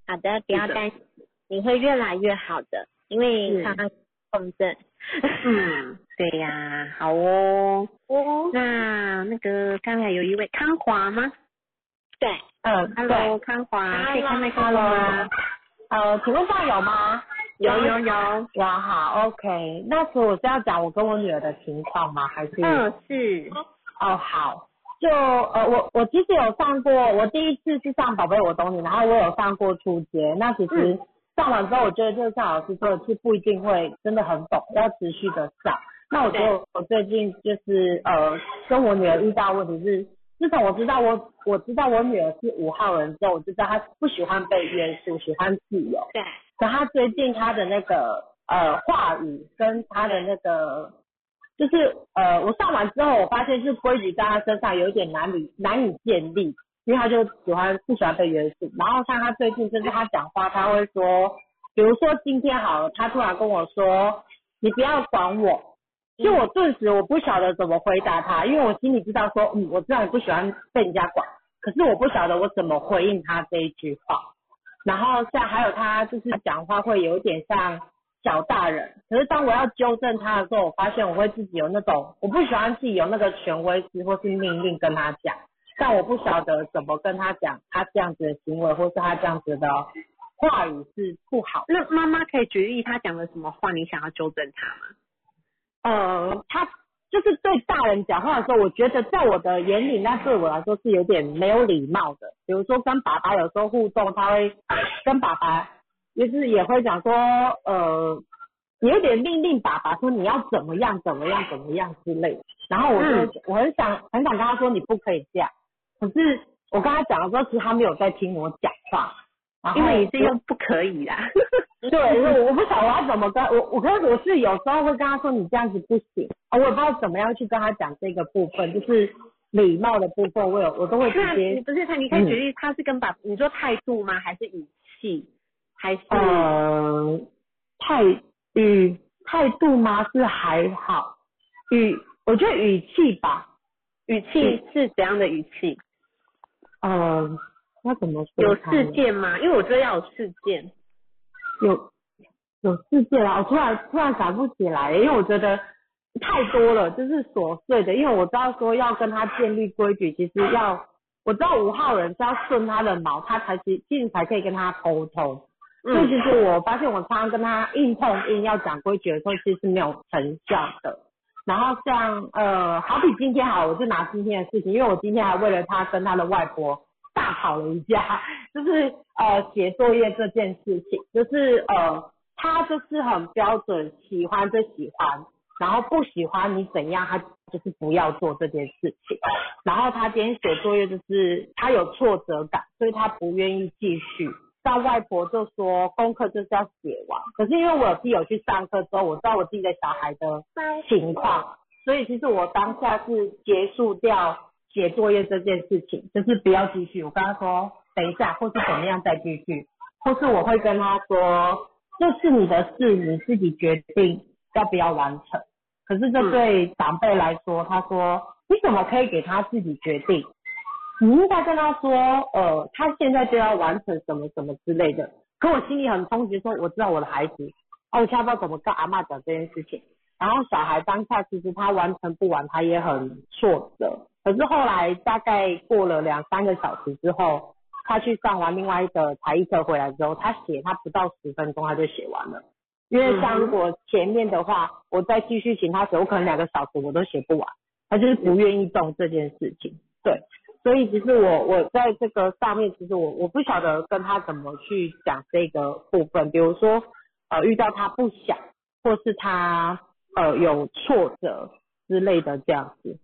好的，不要担心，你会越来越好的，因为他共振。嗯，[laughs] 对呀，好哦。哦。那那个刚才有一位康华吗？对，嗯，Hello，康华，可以看麦克风吗？呃，请问上有吗？有有有，哇好，OK，那所以我是要讲我跟我女儿的情况吗？还是？嗯，是。哦，好，就呃，我我其实有上过，我第一次去上宝贝我懂你，然后我有上过初阶，那其实上完之后，我觉得就像老师说的，是不一定会真的很懂，要持续的上。那我觉得我最近就是呃，跟我女儿遇到问题是。自从我知道我我知道我女儿是五号人之后，我就知道她不喜欢被约束，喜欢自由。对。可她最近她的那个呃话语跟她的那个，就是呃我上完之后，我发现是规矩在她身上有一点难以难以建立，因为她就喜欢不喜欢被约束。然后像她最近就是她讲话，她会说，比如说今天好了，她突然跟我说，你不要管我。就我顿时我不晓得怎么回答他，因为我心里知道说，嗯，我知道你不喜欢被人家管，可是我不晓得我怎么回应他这一句话。然后像还有他就是讲话会有点像小大人，可是当我要纠正他的时候，我发现我会自己有那种我不喜欢自己有那个权威式或是命令跟他讲，但我不晓得怎么跟他讲，他这样子的行为或是他这样子的话语是不好。那妈妈可以举例他讲了什么话，你想要纠正他吗？呃，他就是对大人讲话的时候，我觉得在我的眼里，那对我来说是有点没有礼貌的。比如说跟爸爸有时候互动，他会跟爸爸，就是也会讲说，呃，有点命令爸爸说你要怎么样怎么样怎么样之类的。然后我就我很想很想跟他说你不可以这样，可是我跟他讲的时候，其实他没有在听我讲话。因为你是用不可以啦，[laughs] 对，我我不晓得我要怎么跟我，我跟我是有时候会跟他说你这样子不行，啊，我也不知道怎么样去跟他讲这个部分，就是礼貌的部分，我有我都会直接。不是他，你可以举例，他是跟把你说态度吗？还是语气？还是？呃，态语态度吗？是还好，语我觉得语气吧，语气是怎样的语气？嗯。那怎么说？有事件吗？因为我觉得要有事件。有有事件啊！我突然突然想不起来，因为我觉得太多了，就是琐碎的。因为我知道说要跟他建立规矩，其实要我知道五号人是要顺他的毛，他才其其实才可以跟他沟通。所以其实我发现我常常跟他硬碰硬要讲规矩的时候，其实是没有成效的。然后像呃，好比今天好，我就拿今天的事情，因为我今天还为了他跟他的外婆。大吵了一架，[laughs] 就是呃写作业这件事情，就是呃他就是很标准，喜欢就喜欢，然后不喜欢你怎样，他就是不要做这件事情。然后他今天写作业就是他有挫折感，所以他不愿意继续。但外婆就说功课就是要写完，可是因为我自己有去上课之后，我知道我自己的小孩的情况，所以其实我当下是结束掉。写作业这件事情，就是不要继续。我跟他说，等一下，或是怎么样再继续，或是我会跟他说，这是你的事，你自己决定要不要完成。可是这对长辈来说，他说，你怎么可以给他自己决定？你应该跟他说，呃，他现在就要完成什么什么之类的。可我心里很冲击，说我知道我的孩子，哦，我下不知道怎么跟阿妈讲这件事情。然后小孩当下其实他完成不完，他也很挫折。可是后来大概过了两三个小时之后，他去上完另外一个才艺课回来之后，他写他不到十分钟他就写完了。因为像如果前面的话，我再继续请他写，我可能两个小时我都写不完。他就是不愿意动这件事情，对。所以其实我我在这个上面，其实我我不晓得跟他怎么去讲这个部分，比如说呃遇到他不想，或是他呃有挫折之类的这样子，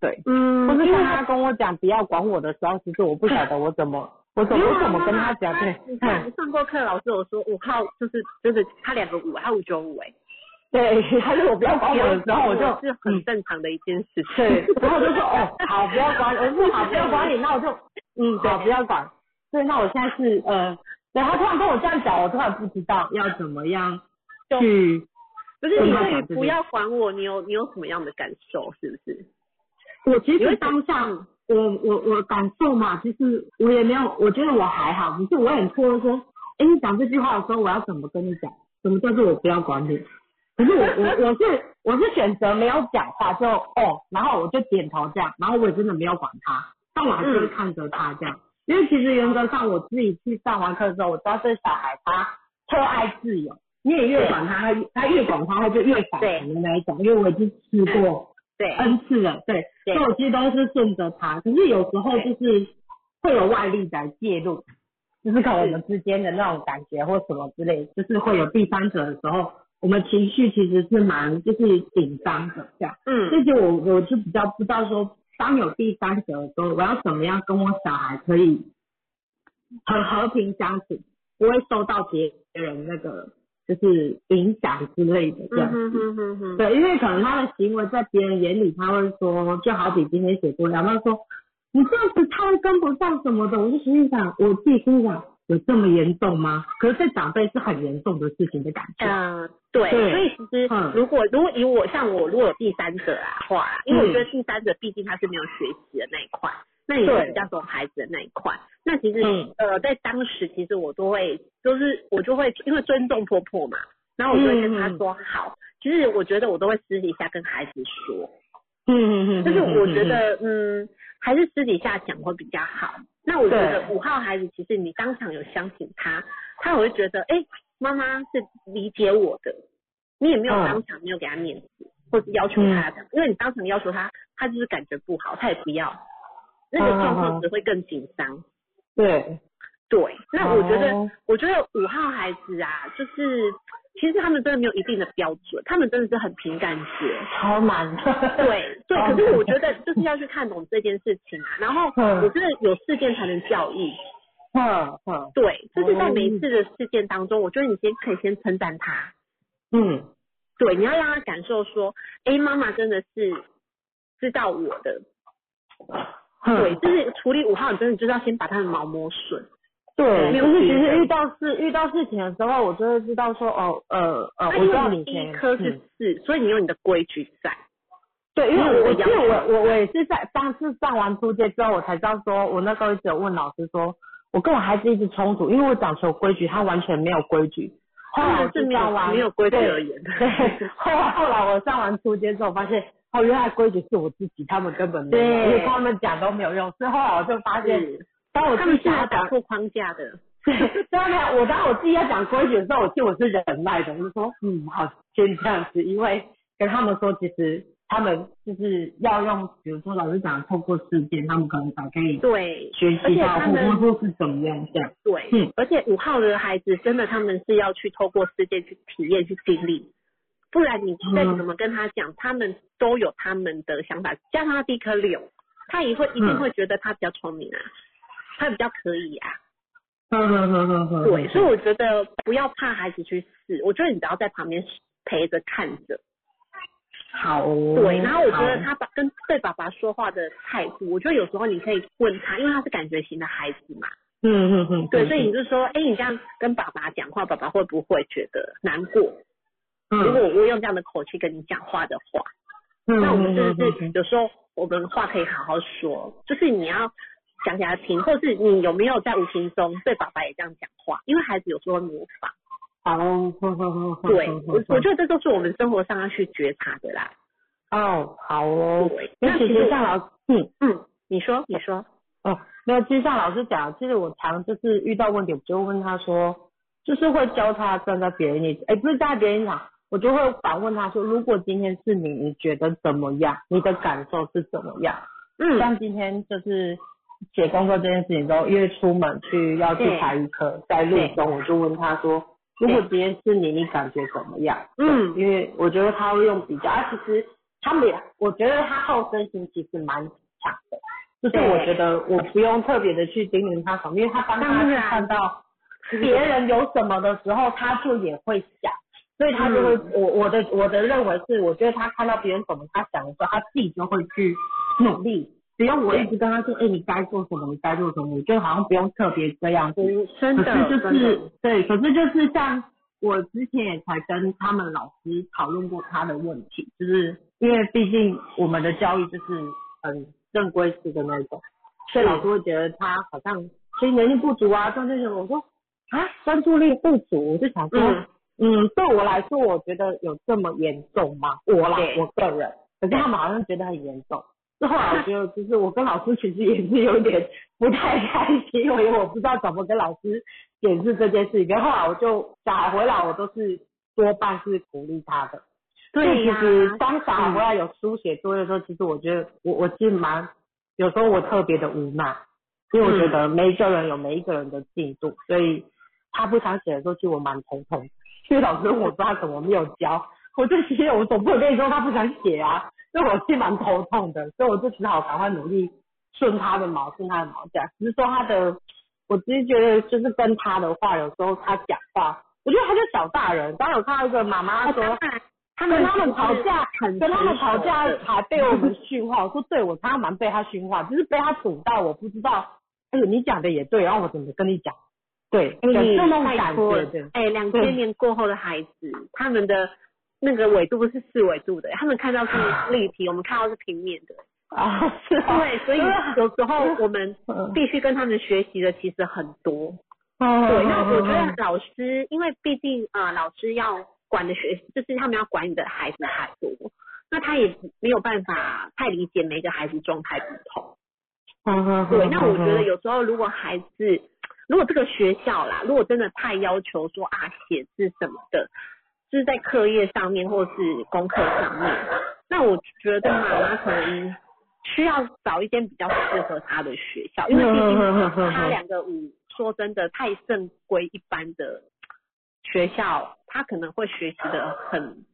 对，嗯或是像他跟我讲不要管我的时候，其实我不晓得我怎么 [laughs] 我怎么我怎么跟他讲，对，你看上过课，老师有说五号就是就是他两个五，他五九五哎，对，[laughs] 他说我不要管我的时候，我就是很正常的一件事情。对，然后我就说哦，[laughs] 好，不要管，我说好，不要管你，那我就嗯，好，不要管。对，那我现在是呃，对他突然跟我这样讲，我突然不知道要怎么样去。不是你对于不要管我，你有你有什么样的感受？是不是？我其实当下，我我我感受嘛，其实我也没有，我觉得我还好，只是我很错愕说，哎，你讲这句话的时候，我要怎么跟你讲？什么叫做我不要管你？可是我我 [laughs] 我是我是选择没有讲话，就哦，然后我就点头这样，然后我也真的没有管他，但我还是会看着他这样，因为其实原则上我自己去上完课之后，我知道这小孩他特爱自由，你也越管他，他他越管他，他就越反弹的那一种，因为我已经吃过对。N 次了，对，所以我其实都是顺着他，可是有时候就是会有外力在介入，就是看我们之间的那种感觉或什么之类，就是会有第三者的时候。我们情绪其实是蛮就是紧张的这样，嗯，这就我我就比较不知道说，当有第三者的时候，我要怎么样跟我小孩可以很和平相处，不会受到别人那个就是影响之类的这样嗯哼哼哼对，因为可能他的行为在别人眼里，他会说，就好比今天写作业，他说你这样子他会跟不上什么的，我就心里想，我自己心里想。有这么严重吗？可是对长辈是很严重的事情的感觉。嗯，对，对所以其实嗯如果如果以我像我如果有第三者啊话啦，因为我觉得第三者毕竟他是没有学习的那一块，那也比较懂孩子的那一块，那其实、嗯。呃在当时其实我都会就是我就会因为尊重婆婆嘛，然后我就会跟她说好，其实我觉得我都会私底下跟孩子说，嗯嗯嗯，就是我觉得嗯还是私底下讲会比较好。那我觉得对。五号孩子其实你当场有相信他，他会觉得哎妈妈是理解我的，你也没有嗯。当场没有给他面子，或是要求他的，因为你当场要求他，他就是感觉不好，他也不要，那个状况只会更紧张。对，对，那我觉得，哦我觉得五号孩子啊，就是其实他们真的没有一定的标准，他们真的是很凭感觉。超难。对对，可是我觉得就是要去看懂这件事情啊，然后嗯我觉得有事件才能教育。嗯嗯对，就是在每一次的事件当中，我觉得你先可以先称赞他，嗯，对，你要让他感受说，哎，妈妈真的是知道我的，对，就是处理五号，你真的就是要先把他的毛磨损。对，就是其实遇到事遇到事情的时候，我就会知道说，哦，呃呃，我知道你先一颗是嗯四，所以你有你的规矩在。对，因为我其实你有你的要我我我也是在上次上完初阶之后，我才知道说，我那时候一直有问老师说，我跟我孩子一直冲突，因为我讲求规矩，他完全没有规矩。后来是没有上完没有规矩而言的。对，后来后来我上完初阶之后，发现哦，原来规矩是我自己，他们根本没有，对因为他们讲都没有用。所以后来我就发现，当我他自己想要打，破框架的。对当然我当我自己要讲规矩的时候，我其实我是忍耐的，我就说嗯好，先这样子，因为跟他们说，其实他们就是要用，比如说老师讲透过事件，他们可能才可以对，学习到，或或说是怎么样这样。对，嗯而且五号的孩子真的他们是要去透过事件去体验、去经历，不然你再嗯怎么跟他讲，他们都有他们的想法。加上他第一颗六，他也会一定嗯会觉得他比较聪明啊，他比较可以啊。嗯嗯嗯嗯嗯，对，所以我觉得不要怕孩子去试，我觉得你只要在旁边陪着看着。好哦。对，然后我觉得他爸跟对爸爸说话的态度，我觉得有时候你可以问他，因为他是感觉型的孩子嘛。嗯嗯嗯，对，所以你就说，哎，你这样跟爸爸讲话，爸爸会不会觉得难过？如果嗯，我用这样的口气跟你讲话的话，嗯那我们真的嗯是有时候我们话可以好好说，就是你要讲给他听，或是你有没有在无形中对爸爸也这样讲话？因为孩子有时候会模仿。好，好好对，我我觉得这都是我们生活上要去觉察的啦。哦，好哦。对，那其实实像老嗯嗯，你说，你说，哦，没有，其实像老师讲，其实我常就是遇到问题，我就问他说，就是会教他站在别人立场，哎，不是站在别人立场，我就会反问他说，如果今天是你，你觉得怎么样？你的感受是怎么样？嗯，像今天就是写工作这件事情之后，因为出门去要去排一课，在路中我就问他说，如果今天是你，你感觉怎么样？嗯。因为我觉得他会用比较，啊，其实他们也，我觉得他好胜心其实蛮强的，就是我觉得我不用特别的去叮咛他什么，因为他当他看到别人有什么的时候，他就也会想，所以他就会，我我的我的认为是，我觉得他看到别人怎么他想的时候，他自己就会去努力。只要我一直跟他说，哎、你该做什么，你该做什么，我觉得好像不用特别这样子。真的，可是就是对，可是就是像我之前也才跟他们老师讨论过他的问题，就是因为毕竟我们的教育就是很正规式的那种，所以老师会觉得他好像学习能力不足啊，专注力，我说啊专注力不足，我就想说，嗯。嗯对我来说，我觉得有这么严重吗？我啦，我个人，可是他们好像觉得很严重。之后来我觉得，就是我跟老师其实也是有点不太开心，因为我不知道怎么跟老师解释这件事情。可后来我就小孩回来，我都是多半是鼓励他的。对呀所以其实当小孩回来有书写作业的时候，其实我觉得我我其实蛮有时候我特别的无奈，因为我觉得每一个人有每一个人的进度，所以他不想写的时候，其实我蛮头痛。因为老师问我说他怎么没有教，我就其实我总不能跟你说他不想写啊，所以我是蛮头痛的，所以我就只好赶快努力顺他的毛，顺他的毛这样。只是说他的，我其实觉得就是跟他的话，有时候他讲话，我觉得他就小大人。刚刚有看到一个妈妈说，他跟他们吵架，很跟他们吵架还被我们训话。我说对，我常常蛮被他训话，就是被他堵到，我不知道。哎呦，你讲的也对，然后我怎么跟你讲？对，有哎，这种拜感觉的。哎，两对千年过后的孩子，他们的那个纬度是四纬度的，他们看到是立体，[laughs] 我们看到是平面的。啊，是啊对，所以 [laughs] 有时候我们嗯必须跟他们学习的其实很多。哦对，那我觉得老师，因为毕竟呃，老师要管的学，就是他们要管你的孩子太多，那他也没有办法太理解每个孩子状态不同。嗯对，那我觉得有时候如果孩子，如果这个学校啦，如果真的太要求说啊写字什么的，就是在课业上面或是功课上面，那我觉得妈妈可能需要找一间比较适合他的学校，因为毕竟他两个五，说真的太正规一般的学校，他可能会学习的很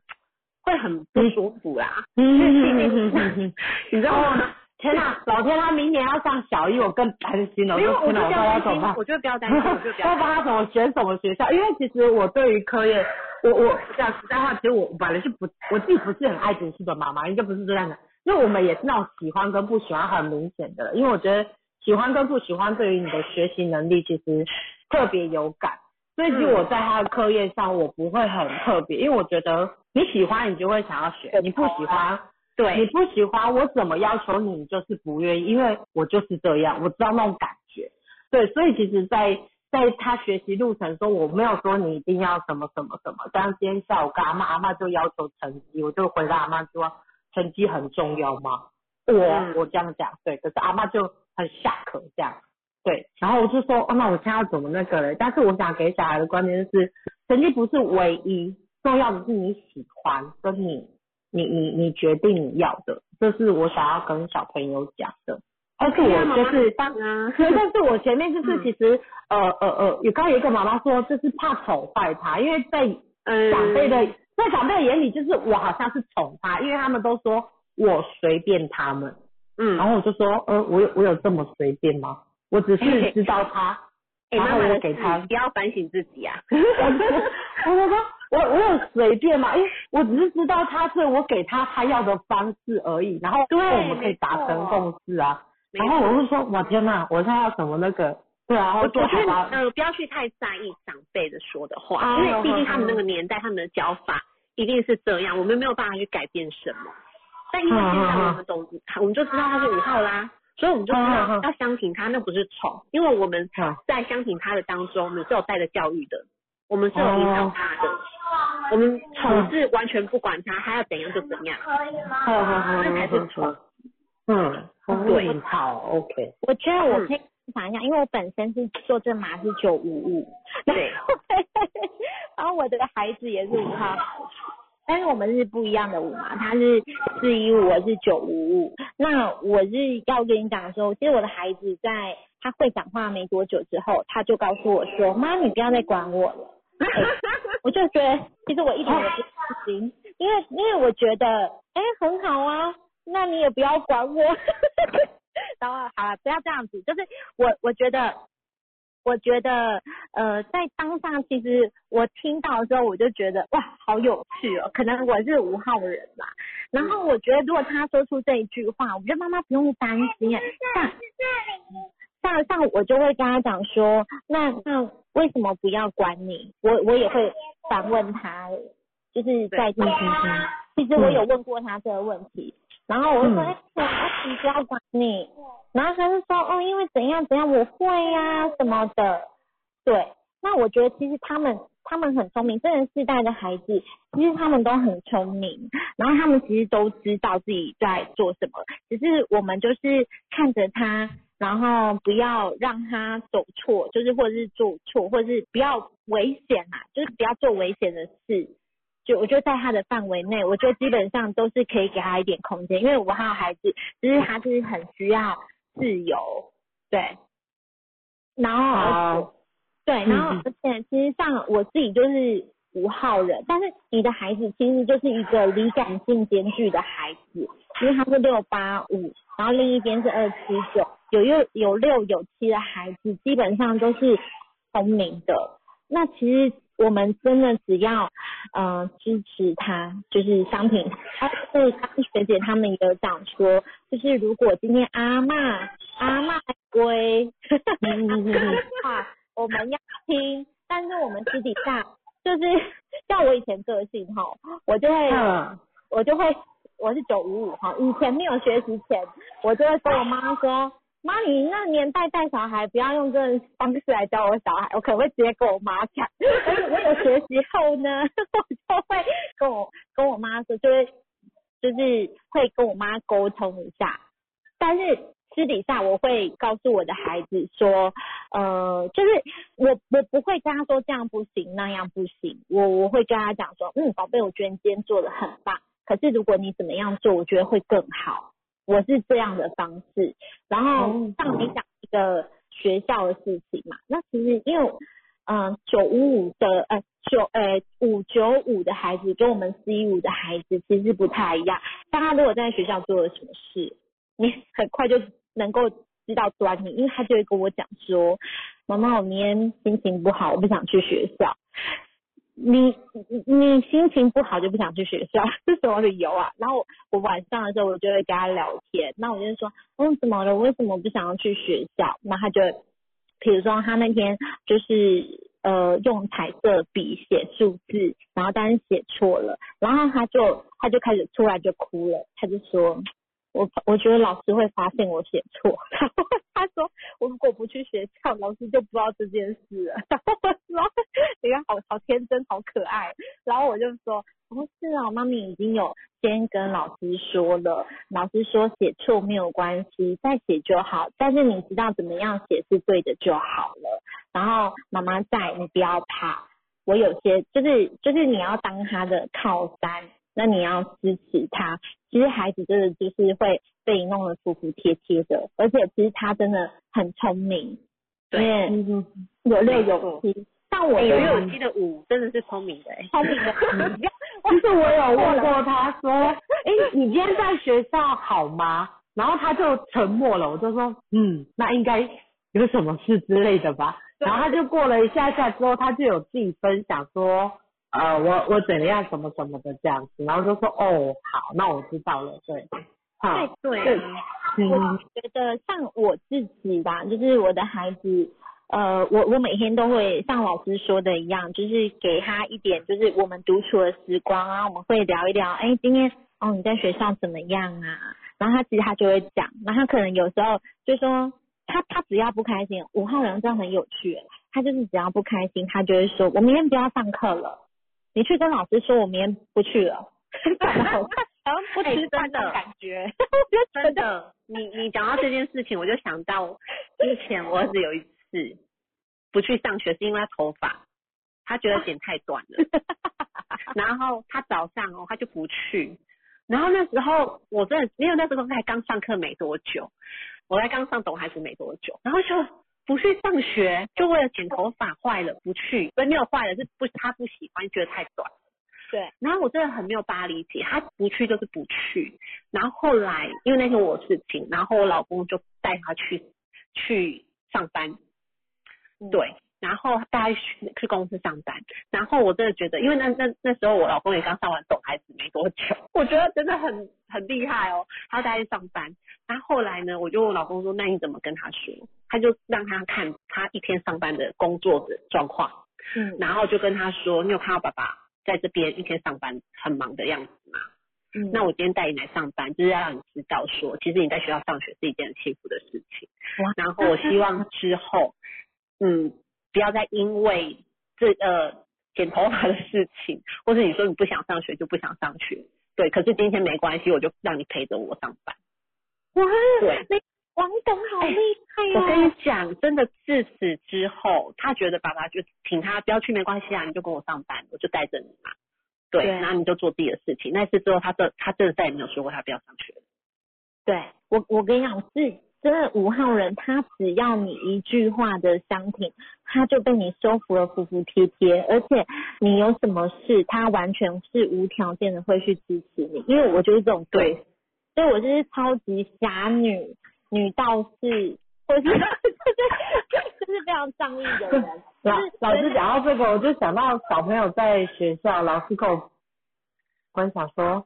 会很不舒服啦。嗯，你知道吗？天哪，老天，他明年要上小一，我更担心了。我就不要担心我么，我觉得不要担心，我觉得不要要帮他怎么选什么学校？因为其实我对于科业，我我讲实在话，其实我本来是不，我自己不是很爱读书的妈妈，应该不是这样的。因为我们也是那种喜欢跟不喜欢很明显的，因为我觉得喜欢跟不喜欢对于你的学习能力其实特别有感。所以其实我在他的课业上，我不会很特别，因为我觉得你喜欢你就会想要学，你不喜欢对你，不喜欢，我怎么要求你，你就是不愿意，因为我就是这样，我知道那种感觉。对，所以其实在，在他学习路程中，我没有说你一定要什么什么什么。像今天下午跟阿妈，阿妈就要求成绩，我就回答阿妈说，成绩很重要吗？我、嗯我这样讲，对，可是阿妈就很下课这样。对，然后我就说，哦，那我现在要怎么那个嘞？但是我想给小孩的观念是，成绩不是唯一，重要的是你喜欢，跟你你你你决定你要的，这是我想要跟小朋友讲的。但是我就是棒啊，[laughs] 对，但是我前面就是嗯其实、呃呃呃，有刚刚有一个妈妈说，就是怕宠坏他，因为在嗯，长辈的、在长辈的眼里，就是我好像是宠他，因为他们都说我随便他们，嗯，然后我就说，呃，我有我有这么随便吗？我只是知道他，哎，然后妈妈的我给他事不要反省自己啊。[laughs] 我我说我我有随便吗，因为我只是知道他，所以我给他他要的方式而已，然后对我们可以达成共识啊。没然后我就说，我天呐，我现在要怎么那个？对啊，我我觉得呃，不要去太在意长辈的说的话，啊因为毕竟他们那个年代，他们的教法一定是这样，我们没有办法去改变什么。但因为现在我们懂，我们就知道他是五号啦，所以我们就知道嗯要相挺他，那不是宠，因为我们嗯在相挺他的当中，我们是有带着教育的，我们是有引导他的，我们宠是完全不管他，他要怎样就怎样，好好好，那才是宠。嗯，对对，好，OK，我觉得我可以享一下，因为我本身是坐这码是九五五，对，[laughs] 然后我的孩子也是五号，但是我们是不一样的五嘛，他是四一五，我是九五五。那我是要跟你讲说，其实我的孩子在他会讲话没多久之后，他就告诉我说：“妈，你不要再管我了。哎”我就觉得其实我一点也不担心，因为因为我觉得哎很好啊，那你也不要管我。[laughs] 然后好了，不要这样子，就是我我觉得。我觉得，呃，在当下，其实我听到的时候，我就觉得哇，好有趣哦。可能我是五号人吧。然后我觉得，如果他说出这一句话，我觉得妈妈不用担心。像像像我就会跟他讲说，那那为什么不要管你？我我也会反问他，就是在听听听。其实我有问过他这个问题。然后我就说，哎，我我不要管你。然后他就说，哦，因为怎样怎样，我会呀什么的。对，那我觉得其实他们他们很聪明，这个世代的孩子其实他们都很聪明，然后他们其实都知道自己在做什么，只是我们就是看着他，然后不要让他走错，就是或者是做错，或者是不要危险啊，就是不要做危险的事。就我觉得在他的范围内，我觉得基本上都是可以给他一点空间，因为我还有孩子，就是他就是很需要自由，对，然后对，然后而且其实像我自己就是五号人，但是你的孩子其实就是一个理感性兼具的孩子，因为他是六八五，然后另一边是二七九，有六有六有七的孩子基本上都是聪明的，那其实。我们真的只要，呃，支持他，就是商品。他是刚学姐他们也有讲说，就是如果今天阿妈阿妈归，话我们要听，但是我们私底下就是 [laughs] 像我以前个性哈，我就会，我就会，我是九五五哈，以前没有学习前，我就会跟我妈说。妈，你那年代带小孩不要用这种方式来教我小孩，我可能会直接跟我妈讲。但是我有学习后呢，[laughs] 我就会跟我跟我妈说，就是就是会跟我妈沟通一下。但是私底下我会告诉我的孩子说，呃，就是我我不会跟他说这样不行，那样不行。我我会跟他讲说，嗯，宝贝，我觉得你今天做的很棒。可是如果你怎么样做，我觉得会更好。我是这样的方式，然后像你讲一个学校的事情嘛，那其实因为嗯九五五的呃九呃五九五的孩子跟我们四一五的孩子其实不太一样，但他如果在学校做了什么事，你很快就能够知道端倪，因为他就会跟我讲说，妈妈我明天心情不好，我不想去学校。你你心情不好就不想去学校是 [laughs] 什么理由啊？然后我晚上的时候我就会跟他聊天，那我就说，嗯，怎么了？为什么不想要去学校？那他就，比如说他那天就是呃用彩色笔写数字，然后但是写错了，然后他就他就开始突然就哭了，他就说。我我觉得老师会发现我写错，然后他说我如果不去学校，老师就不知道这件事了。[laughs] 然后说你看好好天真，好可爱。然后我就说哦是啊，妈咪已经有先跟老师说了，老师说写错没有关系，再写就好。但是你知道怎么样写是对的就好了。然后妈妈在，你不要怕。我有些就是就是你要当他的靠山。那你要支持他，其实孩子真的就是会被弄得服服帖帖的，而且其实他真的很聪明，对，有六有七，像我有六有七的五真的是聪明的，聪明的。[laughs] 其实我有问过他说，哎，你今天在学校好吗？然后他就沉默了，我就说，嗯，那应该有什么事之类的吧。然后他就过了一下下之后，他就有自己分享说。呃，我我怎样什么什么的这样子，然后就说哦好，那我知道了，对，对对，我觉得像我自己吧，就是我的孩子，呃，我我每天都会像老师说的一样，就是给他一点，就是我们独处的时光啊，我们会聊一聊，哎，今天哦你在学校怎么样啊？然后他其实他就会讲，然后他可能有时候就说他他只要不开心，五号人这样很有趣，他就是只要不开心，他就会说我明天不要上课了。你去跟老师说，我明天不去了。[laughs] 好像不吃饭的感觉。[laughs] 真的，你你讲到这件事情，我就想到之前我儿子有一次不去上学，是因为他头发，他觉得剪太短了，[laughs] 然后他早上哦他就不去，然后那时候我真的因为那时候才刚上课没多久，我才刚上懂孩子没多久，然后就不去上学，就为了剪头发坏了不去，不是没有坏了，是不他不喜欢，觉得太短。对，然后我真的很没有办法理解，他不去就是不去。然后后来因为那天我有事情，然后我老公就带他去去上班，嗯对，然后带他去去公司上班。然后我真的觉得，因为那那那时候我老公也刚上完懂孩子没多久，我觉得真的很很厉害哦。他带他去上班，然后后来呢，我就问我老公说，那你怎么跟他说？他就让他看他一天上班的工作的状况。嗯然后就跟他说：“你有看到爸爸在这边一天上班很忙的样子吗？嗯那我今天带你来上班，就是要让你知道说，其实你在学校上学是一件很幸福的事情。哇然后我希望之后，嗯，不要再因为这呃剪头发的事情，或者你说你不想上学就不想上学，对。可是今天没关系，我就让你陪着我上班。哇，对那王董好厉害我跟你哦！讲，真的自此之后，他觉得爸爸就请他不要去没关系啊，你就跟我上班，我就带着你嘛。对，对然后你就做自己的事情。那次之后，他这他真的再也没有说过他不要上学。对我，我跟你讲，是真的五号人，他只要你一句话的相挺，他就被你收服了，服服帖帖，而且你有什么事，他完全是无条件的会去支持你，因为我就是这种对对，所以我就是超级侠女、女道士，或是就 [laughs] 是就是非常仗义的人。[laughs] 老就是老师讲到这个，我就想到小朋友在学校，老师跟我观察说，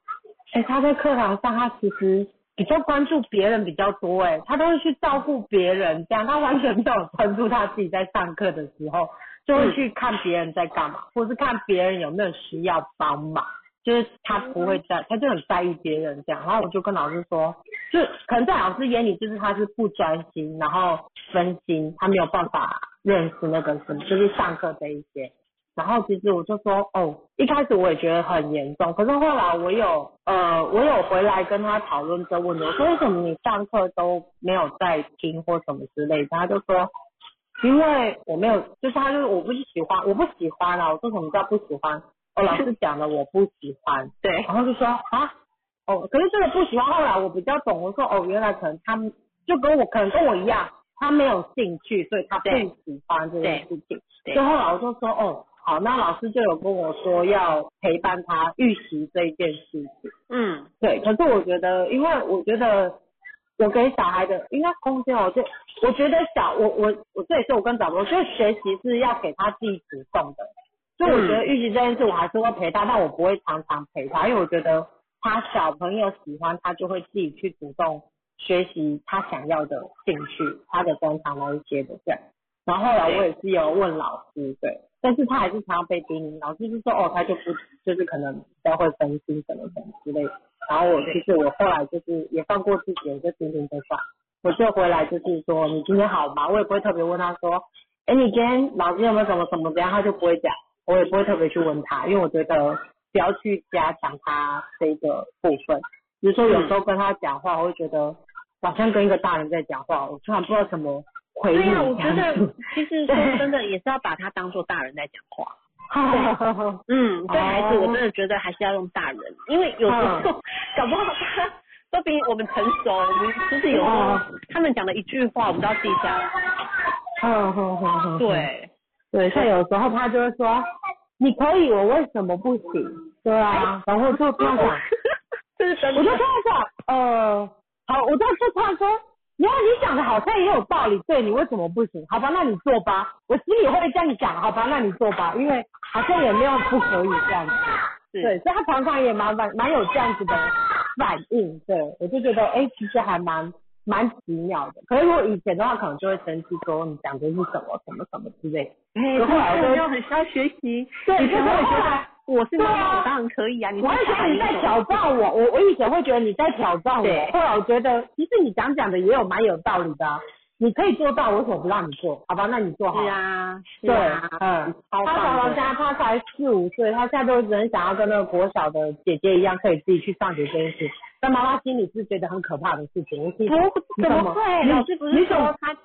哎、他在课堂上他其实比较关注别人比较多，哎，他都会去照顾别人，这样他完全没有关注他自己在上课的时候，就会去看别人在干嘛，或是看别人有没有需要帮忙。就是他不会在，他就很在意别人这样，然后我就跟老师说，就可能在老师眼里就是他是不专心，然后分心，他没有办法认识那个什么，就是上课这一些。然后其实我就说，哦，一开始我也觉得很严重，可是后来我有呃，我有回来跟他讨论这个问题，我说为什么你上课都没有在听或什么之类的，他就说，因为我没有，就是他就是我不喜欢，我不喜欢啊，我说什么叫不喜欢？哦，老师讲了我不喜欢，对，然后就说啊，哦，可是这个不喜欢，后来我比较懂，我说哦，原来可能他们就跟我可能跟我一样，他没有兴趣，所以他不喜欢这件事情。对所以后来我就说哦，好，那老师就有跟我说要陪伴他预习这一件事情。嗯，对，可是我觉得，因为我觉得我给小孩的应该空间，我就我觉得小我我我这也是我跟长辈，我觉得学习是要给他自己主动的。所以我觉得预习这件事，我还是会陪他，但我不会常常陪他，因为我觉得他小朋友喜欢，他就会自己去主动学习他想要的兴趣，他的专长那一些的这样。然后后来我也是有问老师，对，但是他还是常常被叮咛，老师就说哦，他就不就是可能比较会分心什么什么之类的。然后我其实我后来就是也放过自己，我就听听就算。我就回来就是说你今天好吗？我也不会特别问他说，哎，你今天老师有没有什么什么怎样？他就不会讲，我也不会特别去问他，因为我觉得不要去加强他这个部分。比如说有时候跟他讲话，我会觉得好像跟一个大人在讲话，我突然不知道怎么回应对呀、我觉得。其实 [laughs] 说真的，也是要把他当做大人在讲话。[laughs] [laughs] 嗯，对孩子，哦我真的觉得还是要用大人，因为有时候搞不好他都比我们成熟，你就是有时候哦他们讲的一句话，我们都要记下来。对，对，像有时候他就会说，你可以，我为什么不行？对啊，然后就这样想，[laughs] 这是真我就跟他讲，呃，好，我就就突然说，然后你讲的好像也有道理，对你为什么不行？好吧，那你做吧，我心里会这样讲，好吧，那你做吧，因为好像也没有不可以这样子。对，所以他常常也蛮蛮蛮有这样子的反应，对我就觉得哎、其实还蛮蛮奇妙的。可是如果以前的话，可能就会生气说你讲的是什么什么什么之类的。哎，来我就就很需要学习。对以前我也觉得我是妈妈，对啊我当然可以啊。你我会觉得你在挑战我，我我以前会觉得你在挑战我，后来我觉得其实你讲讲的也有蛮有道理的、啊，你可以做到，我为什么不让你做？好吧，那你做好。是啊，是对啊，，嗯，超他宝宝棒的。现在他才四五岁，他现在都只能想要跟那个国小的姐姐一样，可以自己去上学这件事，但妈妈心里是觉得很可怕的事情。我不，怎么会？你老师不是说他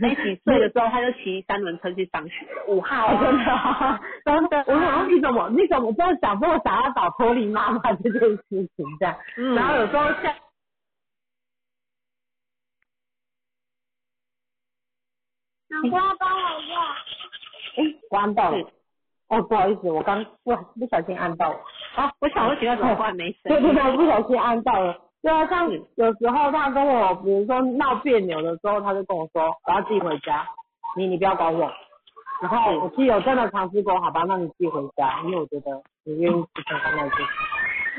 没几岁的时候他就骑三轮车去上学？五号 [laughs] 哦，真的啊，啊，真的。我想说你怎么你怎么这样想这么想要找脱离妈妈这件事情这样？嗯然后有时候像。你要帮我用。哎，我按到了是。哦，不好意思，我刚不不小心按到了。啊，我想说奇怪怎么办没声音？[laughs] 对对对，我不小心按到了。对啊，像有时候他跟我，比如说闹别扭的时候，他就跟我说我要自己回家，你你不要管我。然后我其实有真的尝试过，好吧，那你自己回家，因为我觉得你愿意吃饭那些。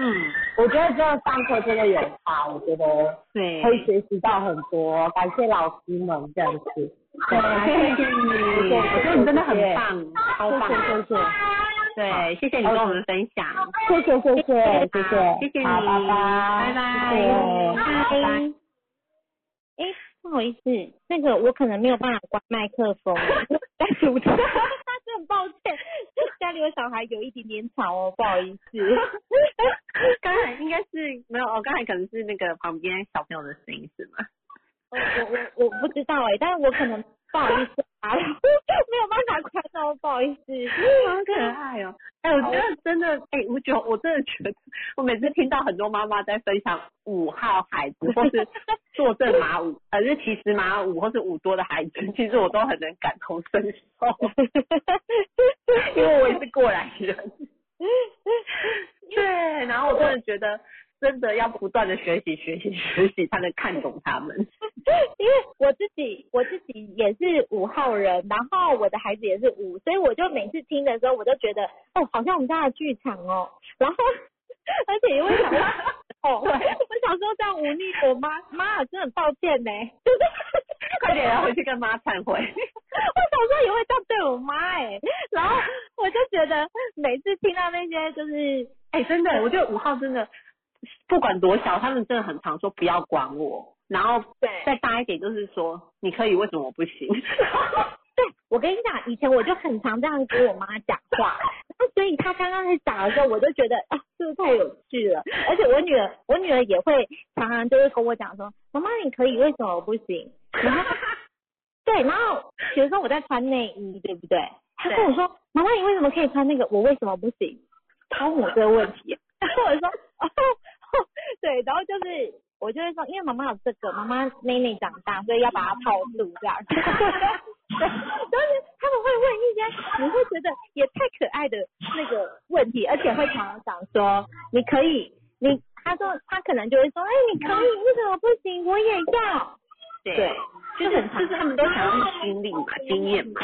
嗯，我觉得真的上课真的有差，我觉得对，可以学习到很多，感谢老师们这样子。对、谢谢你，我觉得你真的很棒，好棒，谢谢，谢谢，对，谢谢你跟我们分享，谢谢，谢谢，谢谢，谢谢你，拜拜，拜拜，拜拜。哎，不好意思，那个我可能没有办法关麦克风，[laughs] 但是我真的很抱歉，家里有小孩有一点点吵哦，不好意思。[laughs] 刚才应该是没有，我刚才可能是那个旁边小朋友的声音是吗？我我我我不知道哎、但是我可能不好意思啊，[laughs] 没有办法夸到，不好意思。[laughs] 好可爱哦！哎，我觉得真的，哎，我觉得我真的觉得，我每次听到很多妈妈在分享五号孩子，或是坐正马五，呃，是其实马五，或是五多的孩子，其实我都很能感同身受，[laughs] 因为我也是过来人。对，然后我真的觉得，真的要不断的学习、学习、学习，才能看懂他们。[laughs] 因为我自己我自己也是五号人，然后我的孩子也是五，所以我就每次听的时候，我就觉得哦，好像我们家的剧场哦，然后 [laughs] 而且也会想说，[laughs] 哦，我想说这样忤逆我妈，妈真的很抱歉呢，快点要回去跟妈忏悔。我小时候也会这样对我妈哎，然后我就觉得每次听到那些就是哎、真的，我觉得五号真的不管多小，他们真的很常说不要管我，然后再大一点就是说你可以，为什么我不行？[laughs] 对，我跟你讲，以前我就很常这样跟我妈讲话，[laughs] 然后所以她刚刚在讲的时候，我就觉得啊，这个太有趣了。而且我女儿，我女儿也会常常就会跟我讲说，妈妈你可以，为什么我不行？然后 [laughs] 对，然后比如说我在穿内衣，对不对？她跟我说，妈妈你为什么可以穿那个，我为什么不行？她问我这个问题，然后我说哦，[laughs] 对，然后就是我就会说，因为妈妈有这个，妈妈妹妹长大，所以要把它套住这样。[laughs] 对，就是他们会问一些你会觉得也太可爱的那个问题，而且会常常讲说你可以，你他说他可能就会说，哎，你可以，为什么不行？我也要。对，就是就是他们都想要用经历嘛，经验嘛，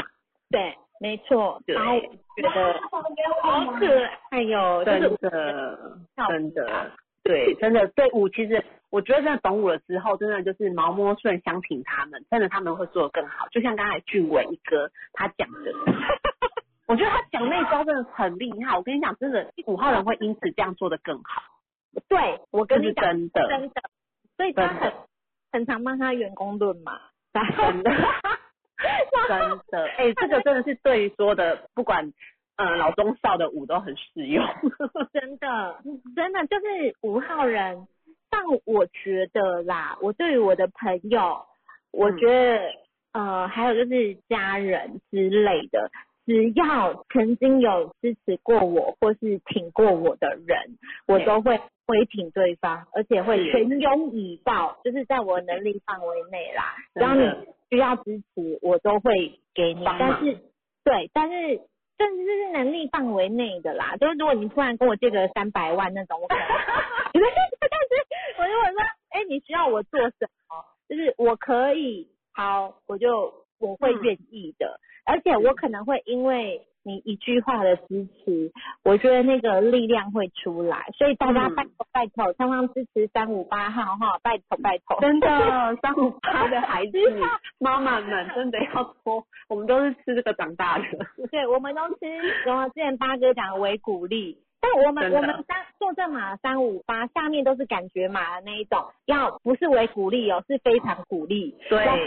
对，没错。对然后我觉得好可爱哟，就真的真的。对，真的对舞，其实我觉得真的懂舞了之后，真的就是毛摸顺相挺他们，真的他们会做得更好。就像刚才俊伟一哥他讲的，我觉得他讲那招真的很厉害。我跟你讲，真的五号人会因此这样做得更好，对我跟你讲，真的，真的，所以他很很常帮他员工论嘛。[laughs] 真的，真的，哎、这个真的是对于说的，不管呃老中少的舞都很适用。[laughs] 真的，真的就是五号人。但我觉得啦，我对于我的朋友，我觉得、呃，还有就是家人之类的，只要曾经有支持过我或是挺过我的人，我都会会挺对方，而且会是全拥以报，就是在我能力范围内啦。只要你需要支持，我都会给你。但是，对，但是。但是这是能力范围内的啦，就是如果你突然跟我借个三百万那种，我可能，[laughs] 但是我如果说，哎、你需要我做什么，就是我可以，好，我就我会嗯愿意的，而且我可能会因为你一句话的支持，我觉得那个力量会出来，所以大家拜托，常常支持三五八号哈，拜托拜托，真的，[laughs] 三五八的孩子妈妈们真的要多，我们都是吃这个长大的。对，我们都吃，然后之前八哥讲的为鼓励，但我们我们三坐正码三五八下面都是感觉码的那一种，要不是为鼓励哦，是非常鼓励。对然后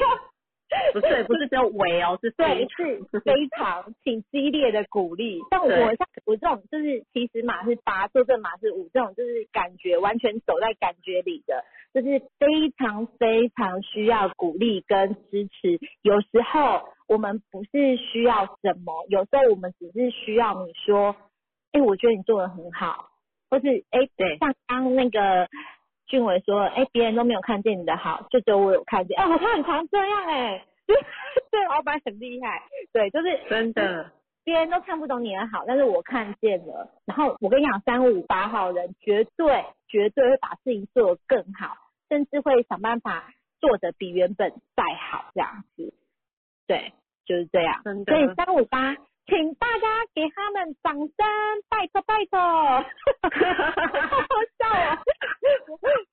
[laughs] 不是不是只有为哦，是对，非是非常挺激烈的鼓励。像我像我这种，就是其实马是八，坐正马是五，这种就是感觉完全走在感觉里的，就是非常非常需要鼓励跟支持。有时候我们不是需要什么，有时候我们只是需要你说，哎，我觉得你做的很好，或是哎，对像刚那个。俊伟说：“哎，别人都没有看见你的好，就只有我有看见。哎，他很常这样哎、[laughs] 对，老板很厉害，对，就是真的，别人都看不懂你的好，但是我看见了。然后我跟你讲，三五八号人绝对绝对会把事情做得更好，甚至会想办法做得比原本再好这样子。对，就是这样。真的所以三五八，请大家给他们掌声，拜托拜托。好 [laughs] 好笑啊。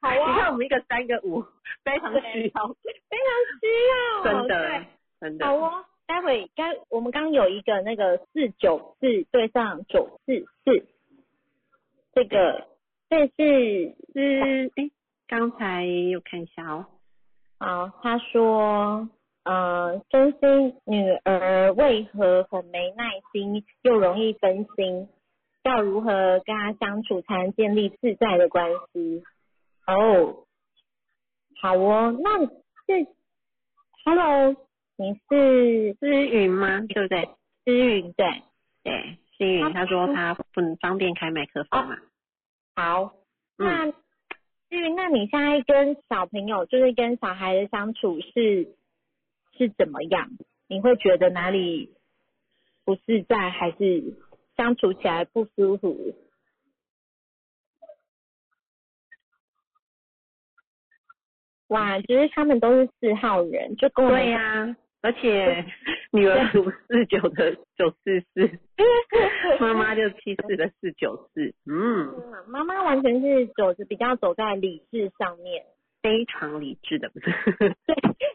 好啊你看啊，我们一个三个五，非常需要，非常需要，真的对真的好。哦，待会该我们刚有一个那个四九四对上九四四，这个这是是哎，刚才我看一下哦，啊，他说，呃，真心女儿为何很没耐心，又容易分心？要如何跟她相处才能建立自在的关系？哦，好哦，那是，Hello，你是思云吗？对不对？思云对？对，思云，他说他不方便开麦克风嘛。好，嗯，那至于那你现在跟小朋友，就是跟小孩的相处是是怎么样？你会觉得哪里不自在，还是相处起来不舒服？哇，就是他们都是四号人，就跟我们对呀、而且 [laughs] 女儿读四九的九四四，妈妈就七四的四九四，嗯，嗯妈妈完全是走着比较走在理智上面，非常理智的，[laughs] 对，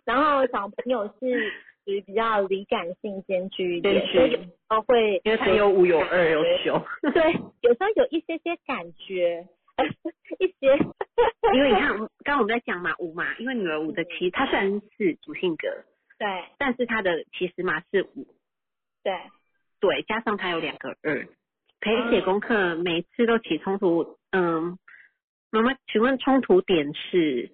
然后小朋友是属于比较理感性兼具一点，所以有时候会因为他有五有二有九，对，有时候有一些些感觉，一些，因为你 [laughs] 看，刚刚我们在讲嘛五嘛，因为女儿五的其实她虽然是主性格，对但是她的其实嘛是五，对，对，加上她有两个二，陪写功课每次都起冲突，嗯，妈妈，请问冲突点是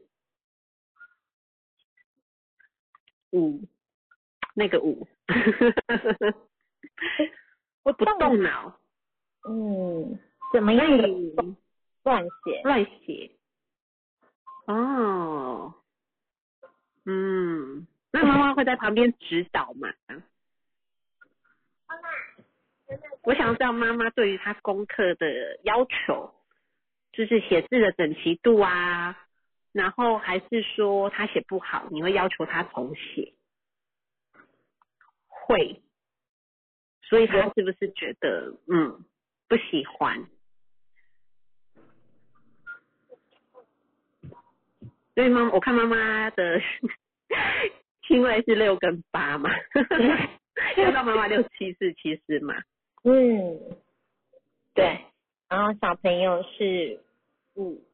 五，那个五，[laughs] 我不动脑，嗯，怎么样乱写？乱写。哦，嗯，那妈妈会在旁边指导吗？我想知道妈妈对于她功课的要求，就是写字的整齐度啊，然后还是说他写不好，你会要求他重写？会，所以他是不是觉得嗯不喜欢？所以妈，我看妈妈的 [laughs] 亲位是六跟八嘛，[laughs] 看到妈妈六七四七四嘛，嗯，对，然后小朋友是五，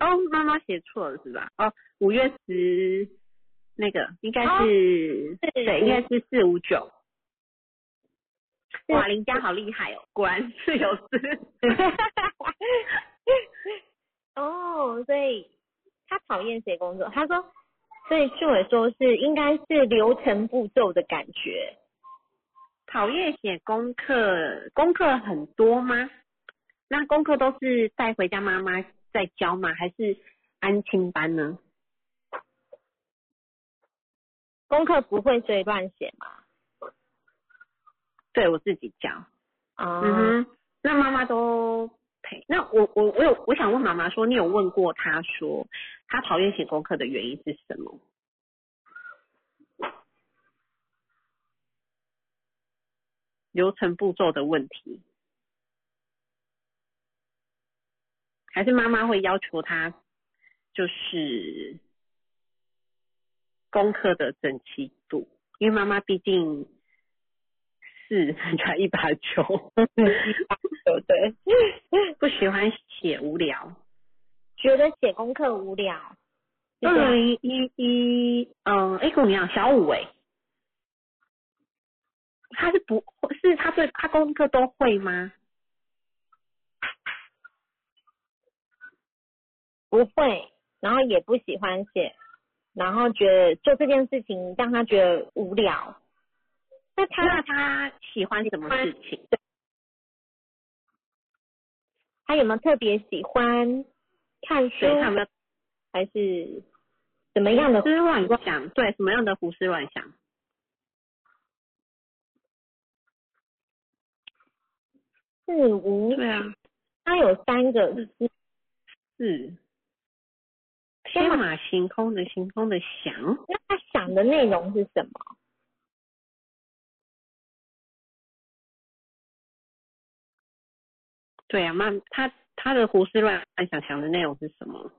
哦，妈妈写错了是吧？哦，五月十那个应该是、是对，应该是四五九。是哇，林家好厉害哦，[laughs] 果然是有事。[laughs] 哦，所以他讨厌写工作，他说，所以俊伟说是应该是流程步骤的感觉，讨厌写功课，功课很多吗？那功课都是带回家妈妈在教吗？还是安亲班呢？功课不会随乱写嘛？对我自己教。啊、嗯哼，那妈妈都陪。那我我我有我想问妈妈说，你有问过她说，她讨厌写功课的原因是什么？流程步骤的问题，还是妈妈会要求他就是功课的整齐度？因为妈妈毕竟是 [laughs] 才一把九，对 [laughs] 对，不喜欢写无聊。觉得写功课无聊，二零一一，嗯，哎，跟我一样，小五哎，他是不会，是他对他功课都会吗？不会，然后也不喜欢写，然后觉得做这件事情让他觉得无聊。那他那他喜欢什么事情？他有没有特别喜欢看书，还是怎么样的胡？思乱想？对，什么样的胡思乱想？四五，对啊，他有三个是是天马行空的行空的想，那他想的内容是什么？对啊，那他他的胡思乱想想的内容是什么？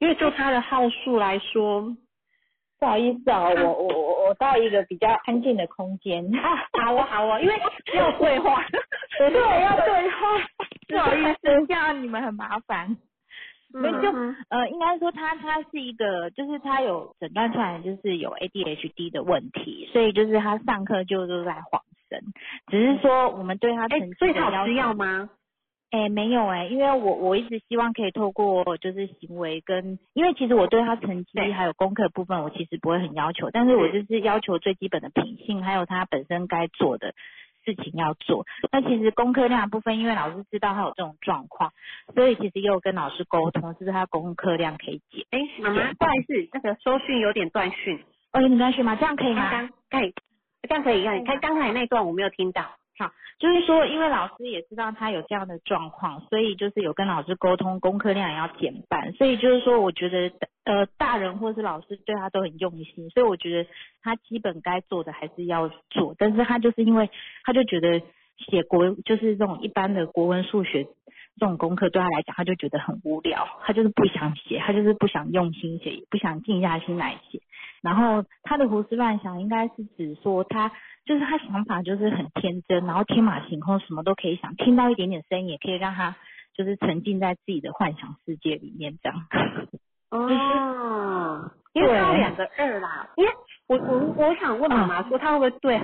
因为就他的号数来说，不好意思啊，我我我我到一个比较安静的空间。[laughs] 好啊好啊，因为 [laughs] 要对话，对，要对话。不好意思，这样你们很麻烦。嗯没就呃，应该说他他是一个，就是他有诊断出来就是有 ADHD 的问题，所以就是他上课就都在晃神，只是说我们对他哎成绩，所以他有吃的要吗？哎，没有哎，因为我我一直希望可以透过就是行为跟，因为其实我对他成绩还有功课部分，我其实不会很要求，但是我就是要求最基本的品性，还有他本身该做的事情要做。那其实功课量的部分，因为老师知道他有这种状况，所以其实也有跟老师沟通，是不是他功课量可以减？哎，妈妈，不好意思，那个收讯有点断讯，哦，有点断讯吗？这样可以吗？可以，这样可以，看，看刚才那段我没有听到。好就是说，因为老师也知道他有这样的状况，所以就是有跟老师沟通，功课量也要减半。所以就是说，我觉得呃，大人或是老师对他都很用心，所以我觉得他基本该做的还是要做。但是他就是因为他就觉得写国就是这种一般的国文、数学这种功课对他来讲，他就觉得很无聊，他就是不想写，他就是不想用心写，也不想静下心来写。然后他的胡思乱想，应该是指说他就是他想法就是很天真，然后天马行空，什么都可以想，听到一点点声音也可以让他就是沉浸在自己的幻想世界里面这样。哦，[laughs] 因为他有两个二啦，因为我我我想问妈妈说，他会不会对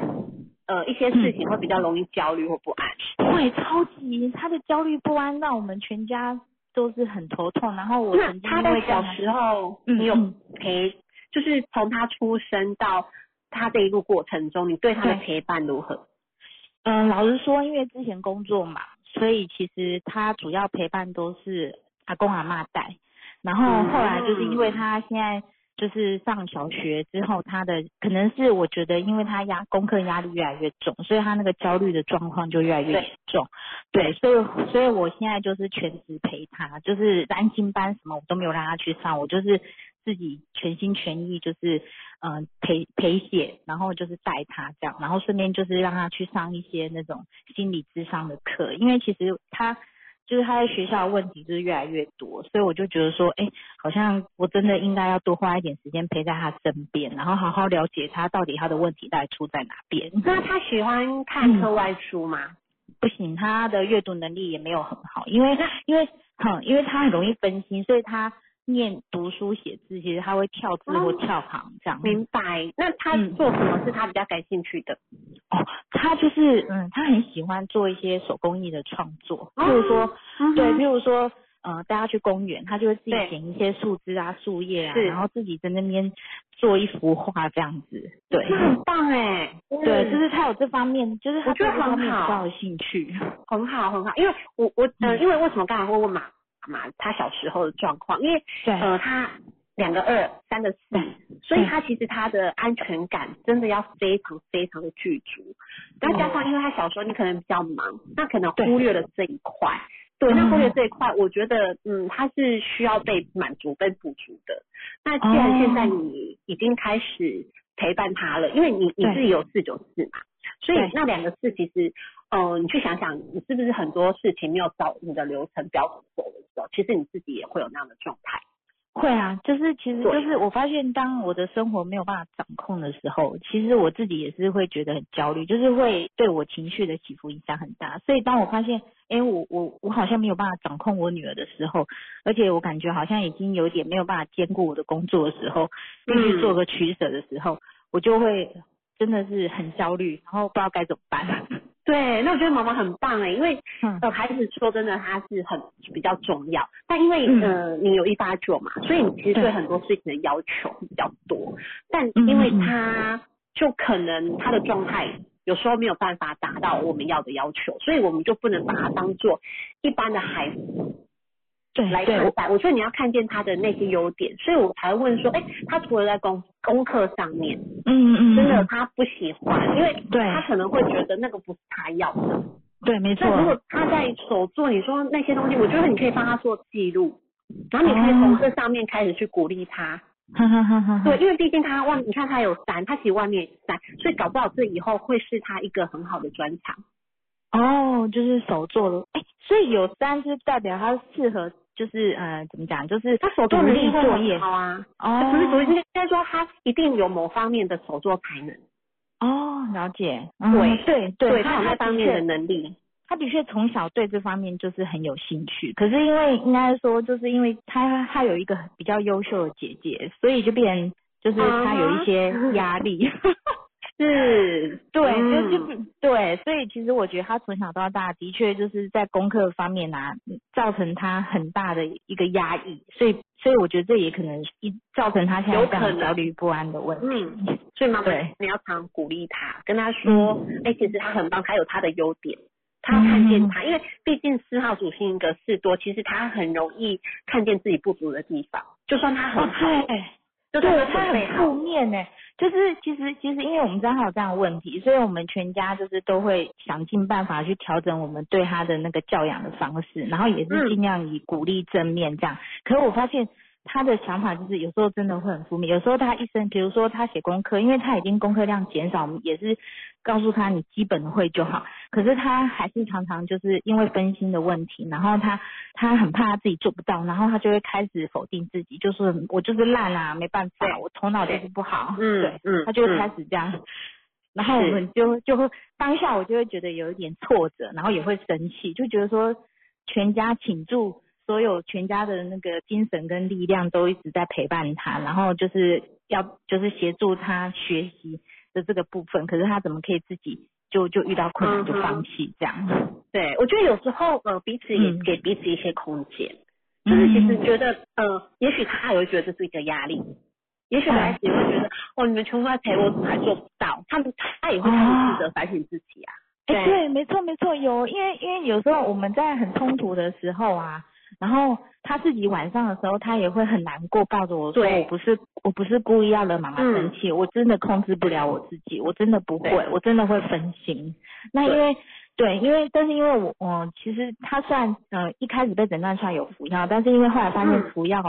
呃一些事情会比较容易焦虑或不安？会超级他的焦虑不安，让我们全家都是很头痛。然后我那曾经他在因为小时候，你有陪，就是从他出生到他这一路过程中，你对他的陪伴如何？嗯，老实说，因为之前工作嘛，所以其实他主要陪伴都是阿公阿妈带。然后后来就是因为他现在就是上小学之后，他的可能是我觉得，因为他压功课压力越来越重，所以他那个焦虑的状况就越来越对严重。对，所以所以我现在就是全职陪他，就是安心班什么我都没有让他去上，我就是自己全心全意就是嗯、呃陪陪写，然后就是带他这样，然后顺便就是让他去上一些那种心理智商的课，因为其实他就是他在学校的问题就是越来越多，所以我就觉得说，哎，好像我真的应该要多花一点时间陪在他身边，然后好好了解他到底他的问题到底出在哪边。那他喜欢看课外书吗？不行，他的阅读能力也没有很好，因为因为哼，因为他很容易分心，所以他念读书写字，其实他会跳字或哦跳行这样。明白。那他嗯做什么是他比较感兴趣的？哦，他就是嗯，他很喜欢做一些手工艺的创作，譬如说，嗯对，譬如说，呃，带他去公园，他就会自己对捡一些树枝啊、树叶啊，然后自己在那边做一幅画这样子。对，那很棒哎，对，就是他有这方面，就是他我觉得对这方面很好比较有兴趣。很好很好。因为我我呃，嗯因为为什么刚才会问马马他小时候的状况？因为对，呃，他两个二，三个四，所以他其实他的安全感真的要非常非常的具足。再加上因为他小时候你可能比较忙，那可能忽略了这一块。对，那嗯忽略这一块，我觉得嗯，他是需要被满足、被补足的。那既然现在你已经开始陪伴他了，因为你你自己有四九四嘛，所以那两个四其实，呃，你去想想，你是不是很多事情没有照你的流程标准走的时候，其实你自己也会有那样的状态。会啊，就是其实就是我发现，当我的生活没有办法掌控的时候，其实我自己也是会觉得很焦虑，就是会对我情绪的起伏影响很大。所以当我发现，哎，我我我好像没有办法掌控我女儿的时候，而且我感觉好像已经有点没有办法兼顾我的工作的时候，必须做个取舍的时候，我就会真的是很焦虑，然后不知道该怎么办。对，那我觉得毛毛很棒哎，因为嗯。呃孩子说真的他是很比较重要，但因为、嗯。呃你有一八九嘛，所以你其实对对。很多事情的要求会比较多，但嗯因为他就可能他的状态有时候没有办法达到我们要的要求，所以我们就不能把他当做一般的孩子对来看待。我觉得你要看见他的那些优点，所以我才会问说，哎，他除了在功功课上面，嗯嗯，嗯真的他不喜欢，因为对他可能会觉得那个不是他要的。对，没错那。如果他在手做，你说那些东西，我觉得你可以帮他做记录，然后你可以从这上面开始去鼓励他。哈哈哈哈哈。对，因为毕竟他外，你看他有三，他其实外面三，所以搞不好这以后会是他一个很好的专长。哦，就是手做的，哎，所以有三是代表他适合，就是呃，怎么讲，就是他手做能力作业好啊，哦，不是独立，应该说他一定有某方面的手作才能，哦，了解，嗯对对对，他有那方面的能力。他的确从小对这方面就是很有兴趣，可是因为应该说，就是因为他他有一个比较优秀的姐姐，所以就变就是他有一些压力。[laughs] 是，对，嗯就就是对，所以其实我觉得他从小到大的确就是在功课方面啊，嗯造成他很大的一个压抑，所以所以我觉得这也可能一造成他现在这样有可能焦虑不安的问题。嗯，所以妈妈你要常鼓励他，跟他说，哎、其实他很棒，他有他的优点，他看见他，因为毕竟四号主性格事多，其实他很容易看见自己不足的地方，就算他很好，哦对，对他很负，面呢，就是其实其实因为我们知道他有这样的问题，所以我们全家就是都会想尽办法去调整我们对他的那个教养的方式，然后也是嗯。尽量以鼓励正面这样。可是我发现他的想法就是有时候真的会很负面，有时候他一生，比如说他写功课，因为他已经功课量减少，我们也是告诉他你基本会就好，可是他还是常常就是因为分心的问题，然后他他很怕他自己做不到，然后他就会开始否定自己，就是我就是烂啊，没办法，我头脑就是不好，嗯对，嗯他就会嗯开始这样。然后我们就就会当下我就会觉得有一点挫折，然后也会生气，就觉得说全家请注所有全家的那个精神跟力量都一直在陪伴他，然后就是要就是协助他学习的这个部分，可是他怎么可以自己就就遇到困难就放弃这样？对，我觉得有时候呃彼此也嗯给彼此一些空间，就是其实觉得呃，也许他也会觉得这是一个压力。也许孩子也会觉得，哦，你们全部在陪我，怎么还做不到？他们他也会开始自责反省自己啊。哎、对，没错没错，有，因为因为有时候我们在很冲突的时候啊，然后他自己晚上的时候，他也会很难过，抱着我说我不是我不是故意要惹妈妈生气，我真的控制不了我自己，我真的不会，我真的会分心。那因为对，因为但是因为我我其实他虽然呃一开始被诊断出来有服药，但是因为后来发现嗯服药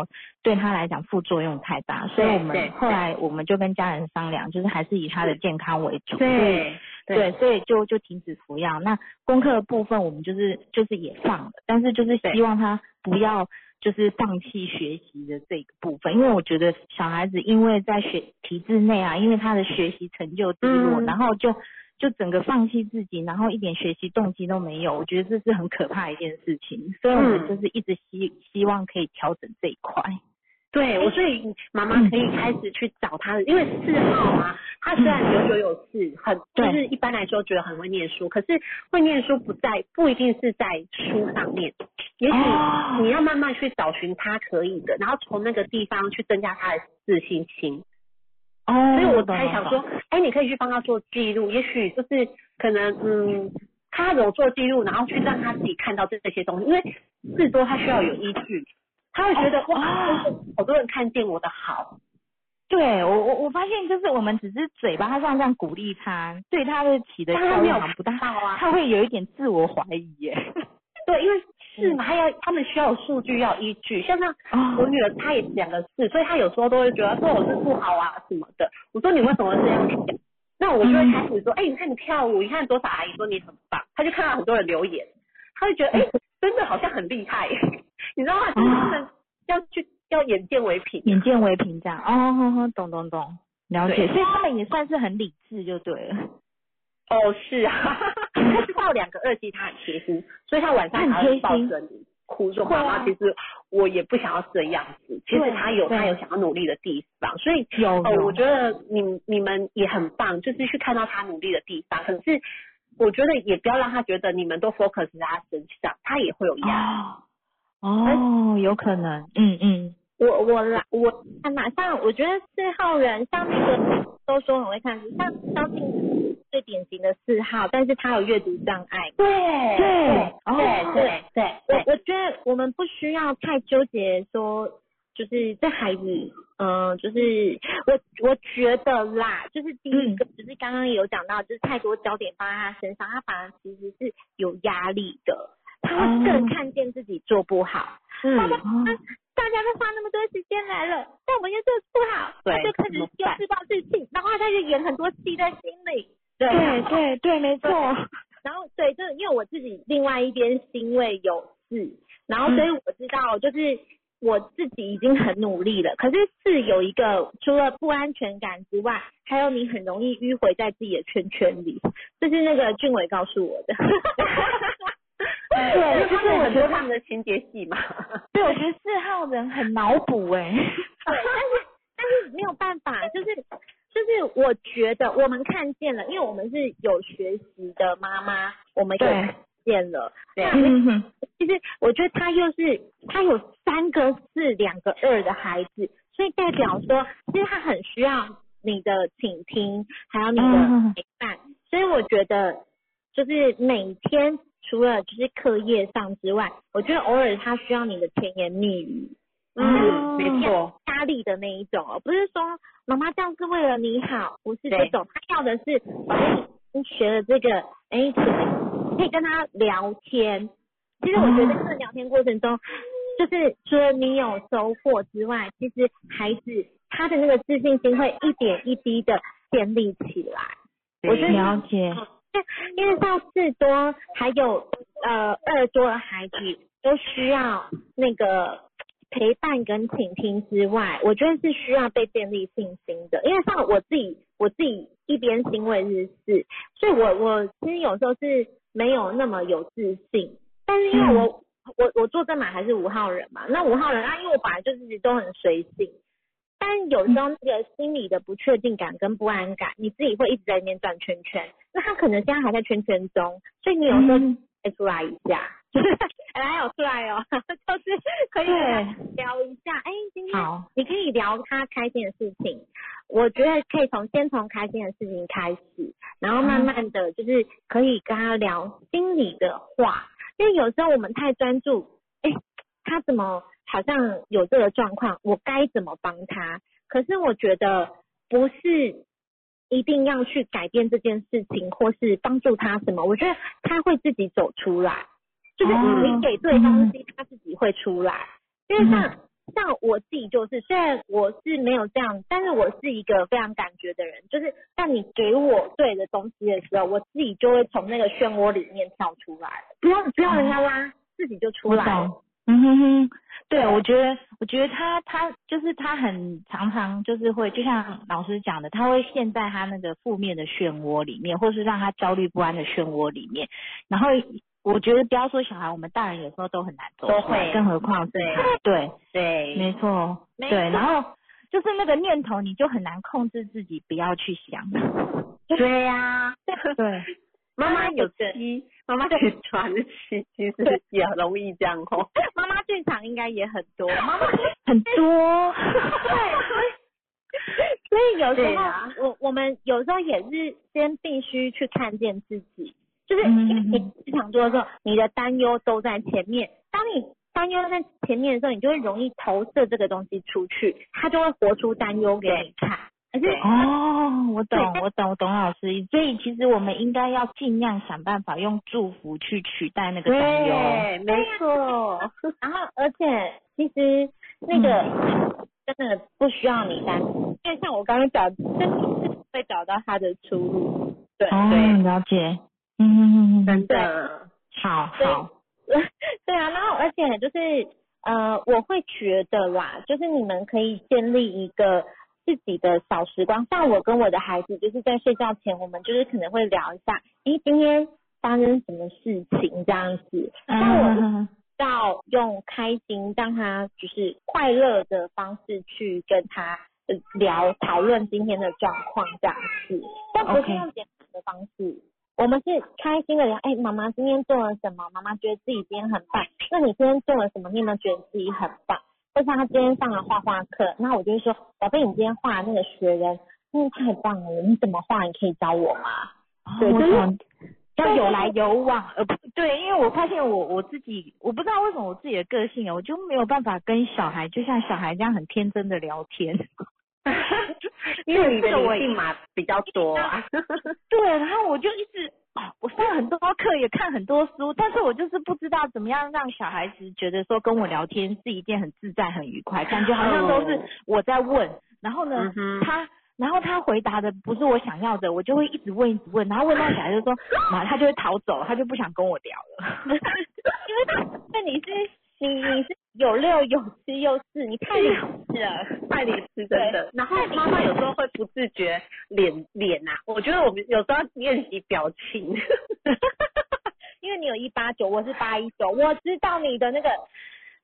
对他来讲副作用太大，所以我们后来我们就跟家人商量，就是还是以他的健康为主。对对，所以就就停止服药。那功课的部分我们就是就是也放了，但是就是希望他不要就是放弃学习的这个部分，因为我觉得小孩子因为在学体制内啊，因为他的学习成就低落，嗯然后就就整个放弃自己，然后一点学习动机都没有，我觉得这是很可怕的一件事情。所以我们嗯就是一直希希望可以调整这一块。对，我所以妈妈可以开始去找他的，因为四号啊，他虽然有九有四，很就是一般来说觉得很会念书，可是会念书不在不一定是在书上面，也许哦。你要慢慢去找寻他可以的，然后从那个地方去增加他的自信心。哦所以我才想说，哎，你可以去帮他做记录，也许就是可能嗯，他有做记录，然后去让他自己看到这这些东西，因为至多他需要有依据，他会觉得、哦哇，好多人看见我的好。对我我我发现就是我们只是嘴巴上这样鼓励他，对他的起的效但他不大，到啊他会有一点自我怀疑耶。[laughs] 对，因为是嘛，他要他们需要有数据，要依据。像那哦我女儿，她也两个四，所以她有时候都会觉得说我是不好啊什么的。我说你为什么会这样想？那我就会开始说，哎、你看你跳舞，你看多少阿姨说你很棒，她就看到很多人留言，她就觉得哎、真的好像很厉害，你知道吗？就是他们要去要眼见为凭。眼见为凭这样。哦，呵呵，懂懂懂，了解。所以他们也算是很理智就对了。哦，是啊，[laughs] 他知道两个二弟他很贴心，所以他晚上还会抱着你哭说妈妈，其实我也不想要这样子，其实他有他有想要努力的地方，所以哦，有有我觉得你你们也很棒，就是去看到他努力的地方，可是我觉得也不要让他觉得你们都 focus 在他身上，他也会有压力。哦哦，有可能，嗯嗯，我我来我看嘛，像我觉得四号人，像那个都说很会看书，像张静最典型的四号，但是他有阅读障碍。对对哦对对对我我觉得我们不需要太纠结说，就是这孩子，嗯、就是我我觉得啦，就是第一个，就是刚刚有讲到，就是太多焦点放在他身上，他反而其实是有压力的，他会更看见自己做不好。嗯他大家都花那么多时间来了，但我们又做不好，他就开始又自暴自弃，然后他就演很多戏在心里。对对对对，没错。然后对，就是因为我自己另外一边是因为有事，然后所以我知道就是我自己已经很努力了，可是是有一个除了不安全感之外，还有你很容易迂回在自己的圈圈里，这是那个俊伟告诉我的。[laughs] 对，就是很多我觉得他们的情节戏嘛。[laughs] 对，我觉得四号人很脑补哎。对，但是但是没有办法，就是就是我觉得我们看见了，因为我们是有学习的妈妈，我们有看见了。对其实我觉得他又是他有三个四两个二的孩子，所以代表说，其实他很需要你的倾听，还有你的嗯陪伴。所以我觉得，就是每天除了就是课业上之外，我觉得偶尔他需要你的甜言蜜语。嗯，没错。压力的那一种哦，不是说妈妈这样是为了你好，不是这种，他要的是，哎，你学了这个，哎，可以可以跟他聊天。其实我觉得在这个聊天过程中，就是除了你有收获之外，其实孩子他的那个自信心会一点一滴的建立起来。我觉得了解。因为像四多还有呃二多的孩子都需要那个陪伴跟倾听之外，我觉得是需要被建立信心的。因为像我自己，我自己一边欣慰日事，所以我我其实有时候是没有那么有自信，但是因为我、我我坐正马还是五号人嘛，那五号人啊，因为我本来就是都很随性。但有时候那个心理的不确定感跟不安感，你自己会一直在里面转圈圈。那他可能现在还在圈圈中，所以你有时候嗯再出来一下，[laughs] 就是来有出来哦，[laughs] 就是可以聊一下。哎，今天好，你可以聊他开心的事情，我觉得可以从先从开心的事情开始，然后慢慢的就是可以跟他聊心里的话，因为有时候我们太专注，哎，他怎么好像有这个状况，我该怎么帮他？可是我觉得不是一定要去改变这件事情，或是帮助他什么，我觉得他会自己走出来，就是哦你给对方东西，他自己会出来。因为像像我自己就是，虽然我是没有这样，但是我是一个非常感觉的人，就是当你给我对的东西的时候，我自己就会从那个漩涡里面跳出来，不用不用人家拉，自己就出来了。懂。嗯哼哼，对，我觉得，我觉得他他就是他很常常就是会，就像老师讲的，他会陷在他那个负面的漩涡里面，或是让他焦虑不安的漩涡里面。然后我觉得不要说小孩，我们大人有时候都很难走都出来，会更何况对对，对，没错，对，然后就是那个念头，你就很难控制自己不要去想。[laughs] 对呀、[laughs] 对，妈妈有七，妈妈有传奇，其实也很容易这样哦。妈妈剧场应该也很多，妈妈很多。对。所以有时候、啊。我我们有时候也是先必须去看见自己，就是嗯。因为你剧场做的时候，你的担忧都在前面，当你担忧在前面的时候，你就会容易投射这个东西出去，它就会活出担忧给你看。哦，我懂，我懂，我懂老师。所以其实我们应该要尽量想办法用祝福去取代那个担忧。对，没错。[laughs] 然后而且其实那个、[laughs] 真的不需要你担心，因为像我刚刚讲，真的是会找到他的出路。对哦，对了解。嗯，真的，好好。[laughs] 对啊，然后而且就是呃，我会觉得啦，就是你们可以建立一个自己的小时光，像我跟我的孩子，就是在睡觉前，我们就是可能会聊一下，诶，今天发生什么事情这样子。那我嗯要用开心，让他就是快乐的方式去跟他呃聊讨论今天的状况这样子，但不是用简单的方式。我们是开心的聊，哎，妈妈今天做了什么？妈妈觉得自己今天很棒。那你今天做了什么？你有没有觉得自己很棒？或像他今天上了画画课，那我就会说，宝贝，你今天画的那个雪人，真的太棒了，你怎么画？你可以教我吗？对就是要有来有往，呃，不对，因为我发现我我自己，我不知道为什么我自己的个性，我就没有办法跟小孩，就像小孩这样很天真的聊天。[laughs] 因为你的 [laughs] 性码比较多啊。对，然后我就一直，哦我上很多课，也看很多书，但是我就是不知道怎么样让小孩子觉得说跟我聊天是一件很自在、很愉快，感觉好像都是我在问，然后呢，嗯他。然后他回答的不是我想要的，我就会一直问一直问，然后问到小孩就说，妈，他就会逃走，他就不想跟我聊了。[laughs] 因为那你是你你是有六有七又四，你太理智了。太理智真的。然后妈妈有时候会不自觉脸脸呐，我觉得我们有时候要练习表情。[laughs] 因为你有一八九，我是八一九，我知道你的那个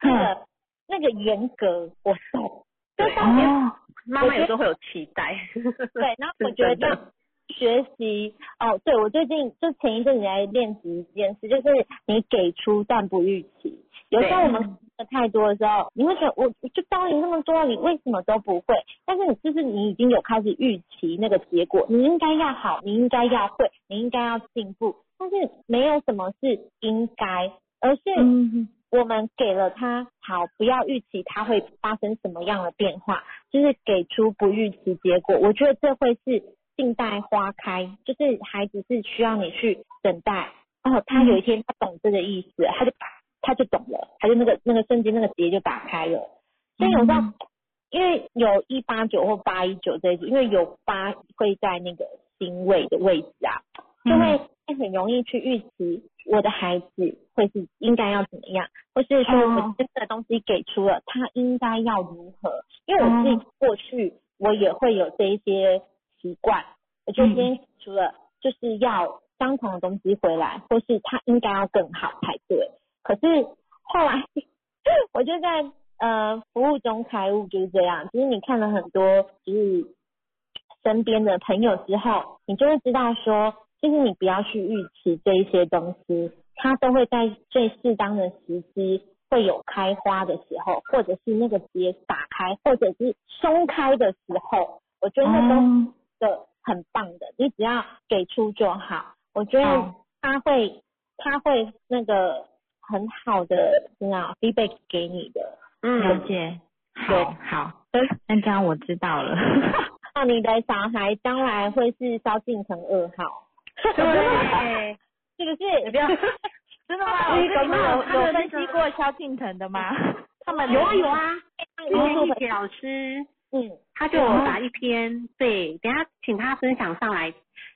那个那个严格，我懂。就对当年哦，妈妈有时候会有期待。[laughs] 对，然后我觉得学习哦，对我最近就前一阵子在练习一件事，就是你给出但不预期。有时候我们的太多的时候，你会觉得我我就教你那么多，你为什么都不会？但是你就是你已经有开始预期那个结果，你应该要好，你应该要会，你应该要进步。但是没有什么是应该，而是嗯，我们给了他好，不要预期他会发生什么样的变化，就是给出不预期结果。我觉得这会是静待花开，就是孩子是需要你去等待。哦，他有一天他懂这个意思，他就他就懂了，他就那个那个瞬间那个结就打开了。所以有时候，嗯因为有一八九或八一九这一组，因为有八会在那个星位的位置啊，就会很容易去预期我的孩子会是应该要怎么样，或是说我哦真的东西给出了，他应该要如何？因为我自己过去我也会有这一些习惯，我觉得今天给出了就是要相同的东西回来，或是他应该要更好才对。可是后来 [laughs] 我就在呃服务中开悟就是这样，就是你看了很多就是身边的朋友之后，你就会知道说，就是你不要去预期这一些东西，它都会在最适当的时机会有开花的时候，或者是那个结打开，或者是松开的时候，我觉得那都的很棒的，你只要给出就好。我觉得他会他会那个很好的那样 feedback 给你的，嗯了嗯，解，对。好好，那这样我知道了。[laughs] 那你的小孩将来会是萧敬腾二号，对，是不是？[laughs] 不要真的吗？[laughs] 那个你们有有分析过萧敬腾的吗？他们有啊有，啊，之前嗯。一铁老师。嗯，他就有打一篇，对，等下请他分享上来，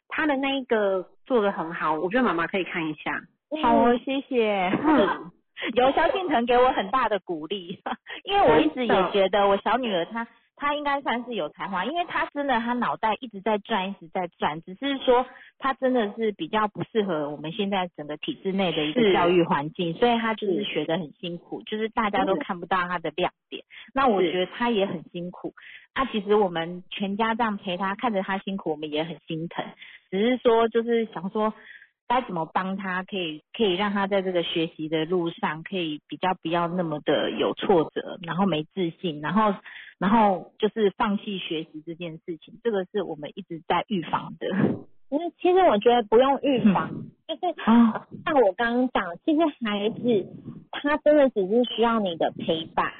他的那一个做的很好，我觉得妈妈可以看一下。好哦，谢谢。嗯 [laughs] 有萧敬腾给我很大的鼓励，[laughs] 因为我一直也觉得我小女儿她她应该算是有才华，因为她真的她脑袋一直在转，一直在转，只是说她真的是比较不适合我们现在整个体制内的一个教育环境，所以她就是是学的很辛苦，就是大家都看不到她的亮点。那我是觉得她也很辛苦，啊，其实我们全家这样陪她，看着她辛苦，我们也很心疼，只是说就是想说。该怎么帮他，可以可以让他在这个学习的路上，可以比较不要那么的有挫折，然后没自信，然后然后就是放弃学习这件事情，这个是我们一直在预防的。因为，其实我觉得不用预防，就是哦，像我刚刚讲，其实孩子他真的只是需要你的陪伴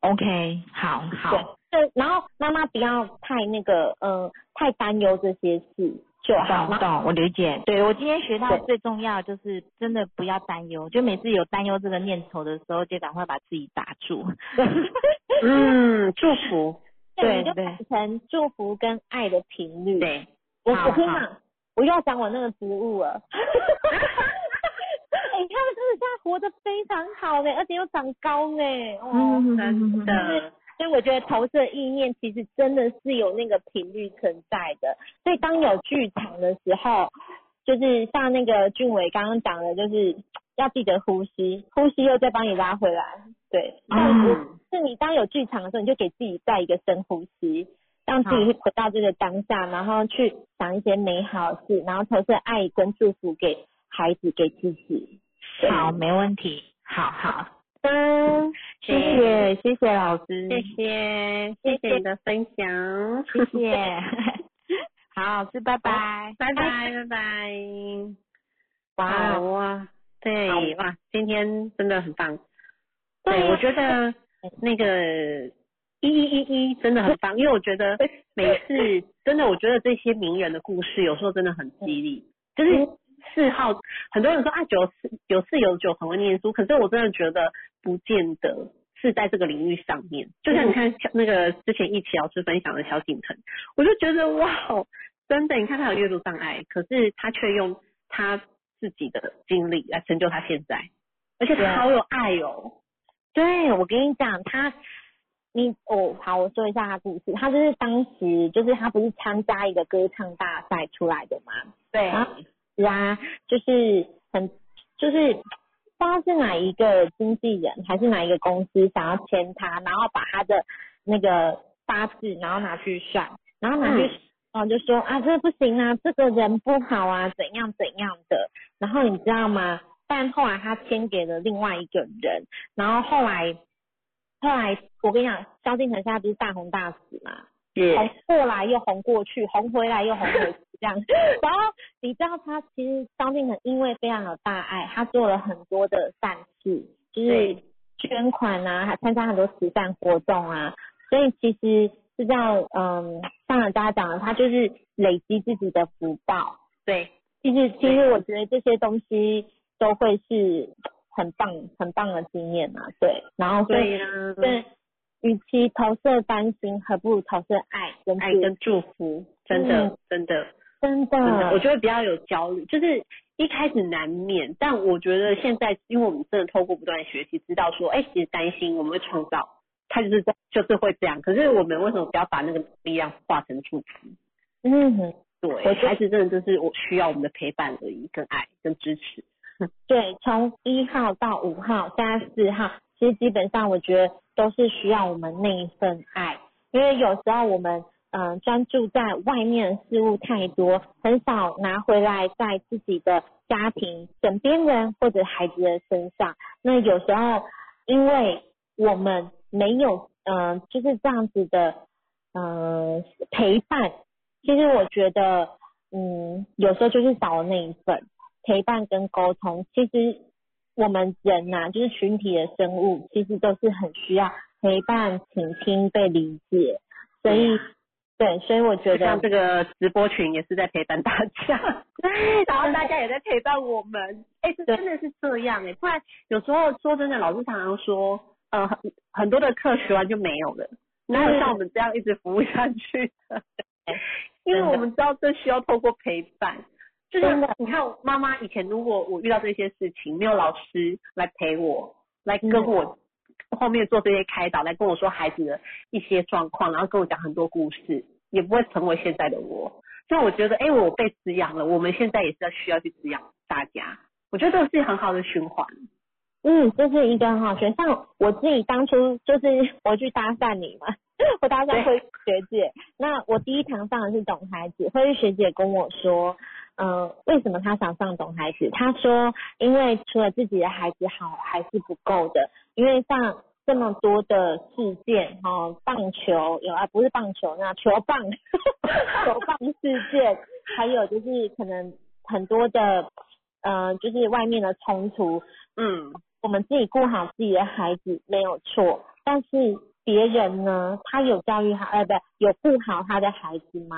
，OK，好好，对，就然后妈妈不要太那个呃太担忧这些事就好，然后懂懂，我理解。对我今天学到对最重要就是真的不要担忧，就每次有担忧这个念头的时候，就赶快把自己打住。[laughs] 嗯，祝福，[laughs] 对，你就成祝福跟爱的频率。对，我我跟你讲，我又要讲我那个植物了。[laughs] 哎他们真的现在活得非常好呢，而且又长高呢。哦，嗯真的，所以我觉得投射意念其实真的是有那个频率存在的。所以当有剧场的时候，就是像那个俊伟刚刚讲的，就是要记得呼吸，呼吸又再帮你拉回来。对，像嗯是你当有剧场的时候，你就给自己再一个深呼吸，让自己回到这个当下，然后去想一些美好的事，然后投射爱跟祝福给孩子，给自己。好，没问题，好好，嗯，谢谢谢谢老师，谢谢谢谢你的分享，谢谢，[laughs] 好，老师，拜拜。拜拜拜拜。哇好哇，对哇，今天真的很棒。对对，我觉得那个一一一一真的很棒，因为我觉得每次真的，我觉得这些名人的故事有时候真的很激励。就是四号，很多人说啊九四有四有九很会念书，可是我真的觉得不见得是在这个领域上面。就像你看小那个之前一起老师分享的萧敬腾，我就觉得哇，真的，你看他有阅读障碍，可是他却用他自己的经历来成就他现在，而且他好有爱哦。对，我跟你讲，他，你哦，好，我说一下他故事。他就是当时就是他不是参加一个歌唱大赛出来的嘛，对啊是啊，就是很就是不知道是哪一个经纪人还是哪一个公司想要签他，然后把他的那个八字然后拿去算，然后拿去。然后就说啊，这不行啊，这个人不好啊，怎样怎样的。然后你知道吗？但后来他签给了另外一个人，然后后来后来我跟你讲，萧敬腾现在不是大红大紫嘛，红过来又红过去，红回来又红回去这样。[laughs] 然后你知道他其实张敬腾因为非常有大爱，他做了很多的善事，就是捐款啊，还参加很多慈善活动啊，所以其实是这样，嗯，像人家讲的，他就是累积自己的福报。对，其实其实我觉得这些东西都会是很棒很棒的经验啊，对，然后所以对呀，对，与其投射担心，何不如投射爱跟爱跟祝福，真的嗯真的。真真的，我觉得比较有焦虑，就是一开始难免，但我觉得现在，因为我们真的透过不断的学习，知道说，哎、其实担心我们会创造，它就是这就是会这样。可是我们为什么不要把那个力量化成祝福？嗯。对，我孩子真的就是我需要我们的陪伴而已，跟爱跟支持。[laughs] [laughs] 对，从一号到五号，现在四号，其实基本上我觉得都是需要我们那一份爱，因为有时候我们嗯、专注在外面的事物太多，很少拿回来在自己的家庭、枕边人或者孩子的身上。那有时候因为我们没有嗯、就是这样子的呃陪伴，其实我觉得嗯有时候就是少了那一份。陪伴跟沟通，其实我们人呐、就是群体的生物，其实都是很需要陪伴、倾听、被理解。所以，对，所以我觉得像这个直播群也是在陪伴大家，[laughs] 然后大家也在陪伴我们。哎、这真的是这样哎、不然有时候说真的，老师常常说，呃，很很多的课学完就没有了，哪有像我们这样一直服务下去的？[laughs] 因为我们知道这需要透过陪伴。就是你看，妈妈以前如果我遇到这些事情，没有老师来陪我，来跟嗯我后面做这些开导，来跟我说孩子的一些状况，然后跟我讲很多故事，也不会成为现在的我。所以我觉得，哎、我被滋养了，我们现在也是要需要去滋养大家。我觉得这是很好的循环。嗯，这是一个很好选。像我自己当初就是我去搭讪你嘛，[laughs] 我搭讪慧玉学姐，那我第一堂上的是懂孩子，慧玉学姐跟我说，呃，为什么他想上懂孩子？他说，因为除了自己的孩子好还是不够的，因为像这么多的事件，哦，棒球有啊，不是棒球，那球棒，[laughs] 球棒事件，还有就是可能很多的，呃，就是外面的冲突，嗯，我们自己顾好自己的孩子没有错，但是别人呢，他有教育好，呃，不，有顾好他的孩子吗？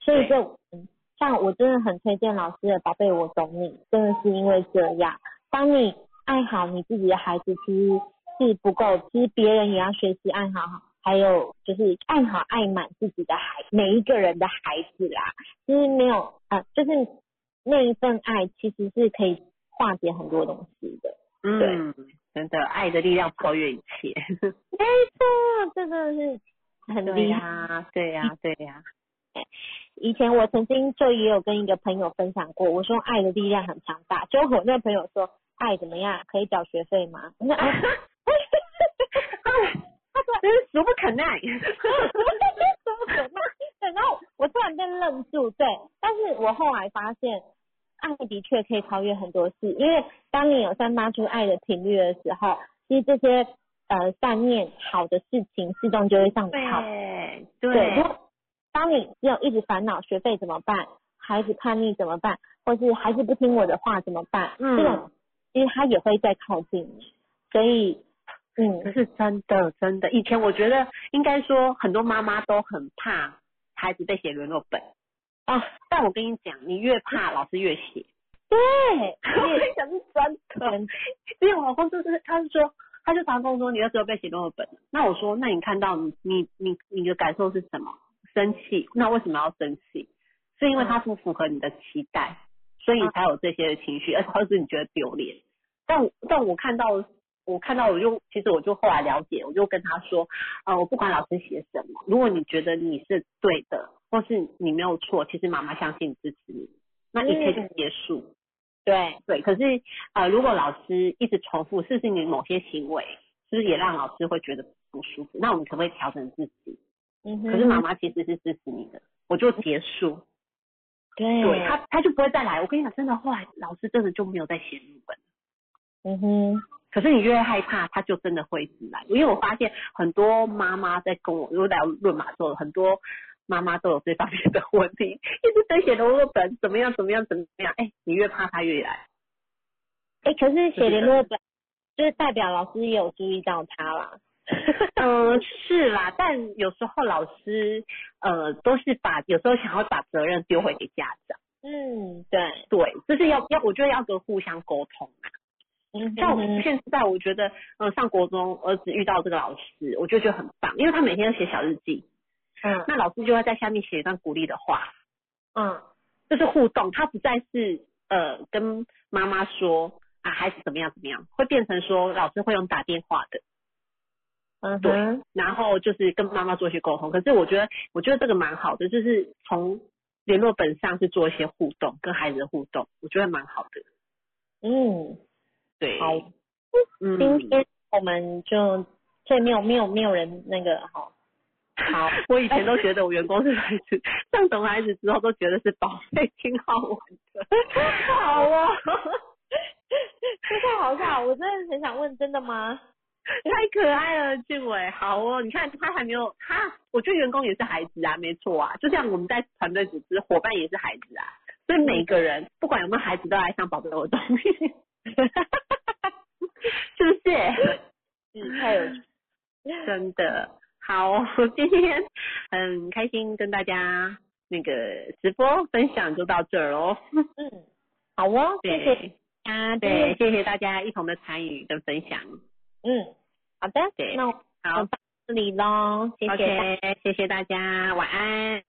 所以这，嗯像我真的很推荐老师的《宝贝，我懂你》，真的是因为这样，当你爱好你自己的孩子，其实是不够，其实别人也要学习爱好好，还有就是爱好爱满自己的孩，每一个人的孩子啦，其实没有啊、呃就是那一份爱其实是可以化解很多东西的。嗯，真的，爱的力量超越一切。没错，真的是很 [laughs] 对厉害。呀，对呀，对呀。[laughs] 以前我曾经就也有跟一个朋友分享过，我说爱的力量很强大。结果我那个朋友说，爱怎么样？可以缴学费吗？我说啊，[laughs] 真是俗不可耐。怎么可耐？对，然后我突然间愣住，对，但是我后来发现，爱的确可以超越很多事，因为当你有散发出爱的频率的时候，其实这些呃善念好的事情自动就会上你靠。对对，当你只有一直烦恼学费怎么办，孩子叛逆怎么办，或是孩子不听我的话怎么办，嗯这种其实他也会再靠近你，所以嗯可是真的真的，以前我觉得应该说很多妈妈都很怕孩子被写联络本啊，但我跟你讲，你越怕老师越写。对，[laughs] 我跟你讲是真的，[laughs] 因为我老公就是他是说，他就常跟我说你儿子有被写联络本，那我说那你看到你你你你的感受是什么？生气，那为什么要生气？是因为他不符合你的期待，所以你才有这些的情绪，而且或是你觉得丢脸。但但我看到我看到我就其实我就后来了解，我就跟他说，呃，我不管老师写什么，如果你觉得你是对的，或是你没有错，其实妈妈相信支持你，那一切就结束。对，对，可是呃，如果老师一直重复，是不是你某些行为，是不是也让老师会觉得不舒服？那我们可不可以调整自己？嗯可是妈妈其实是支持你的，我就结束，对对他他就不会再来。我跟你讲，真的，后来老师真的就没有再写日本。嗯哼，可是你越害怕，他就真的会一直来。因为我发现很多妈妈在跟我，因为来论马之后，很多妈妈都有这方面的问题，一直在写联络本，怎么样怎么样怎么样，哎，你越怕他越来。哎，可是写联络本就是代表老师也有注意到他啦。[laughs] 嗯，是啦，但有时候老师呃都是把有时候想要把责任丢回给家长，嗯，对，对，就是要要我觉得要跟互相沟通像我们现在我觉得，呃，上国中儿子遇到这个老师，我就觉得很棒，因为他每天都写小日记，嗯。那老师就会在下面写一段鼓励的话，嗯。就是互动，他不再是呃跟妈妈说啊孩子怎么样怎么样，会变成说老师会用打电话的，对嗯对，然后就是跟妈妈做一些沟通。可是我觉得，我觉得这个蛮好的，就是从联络本上是做一些互动，跟孩子的互动，我觉得蛮好的。嗯，对，好，嗯，今天我们就这没有没有没有人那个哈，好，[laughs] 我以前都觉得我员工是孩子，[laughs] 上懂孩子之后都觉得是宝贝，挺好玩的。[laughs] 好哦，这太好笑，我真的很想问，真的吗？[laughs] 太可爱了，俊伟。好哦，你看他还没有他，我觉得员工也是孩子啊，没错啊。就像我们在团队组织，伙伴也是孩子啊。所以每个人不管有没有孩子，都来上宝贝活动，[laughs] 是不是？嗯，太有趣，真的好，今天很开心跟大家那个直播分享就到这儿喽。嗯，好哦，谢谢对大家，对，谢谢大家一同的参与跟分享。嗯，好的，对那我好到这里喽，谢谢谢谢大家，晚安。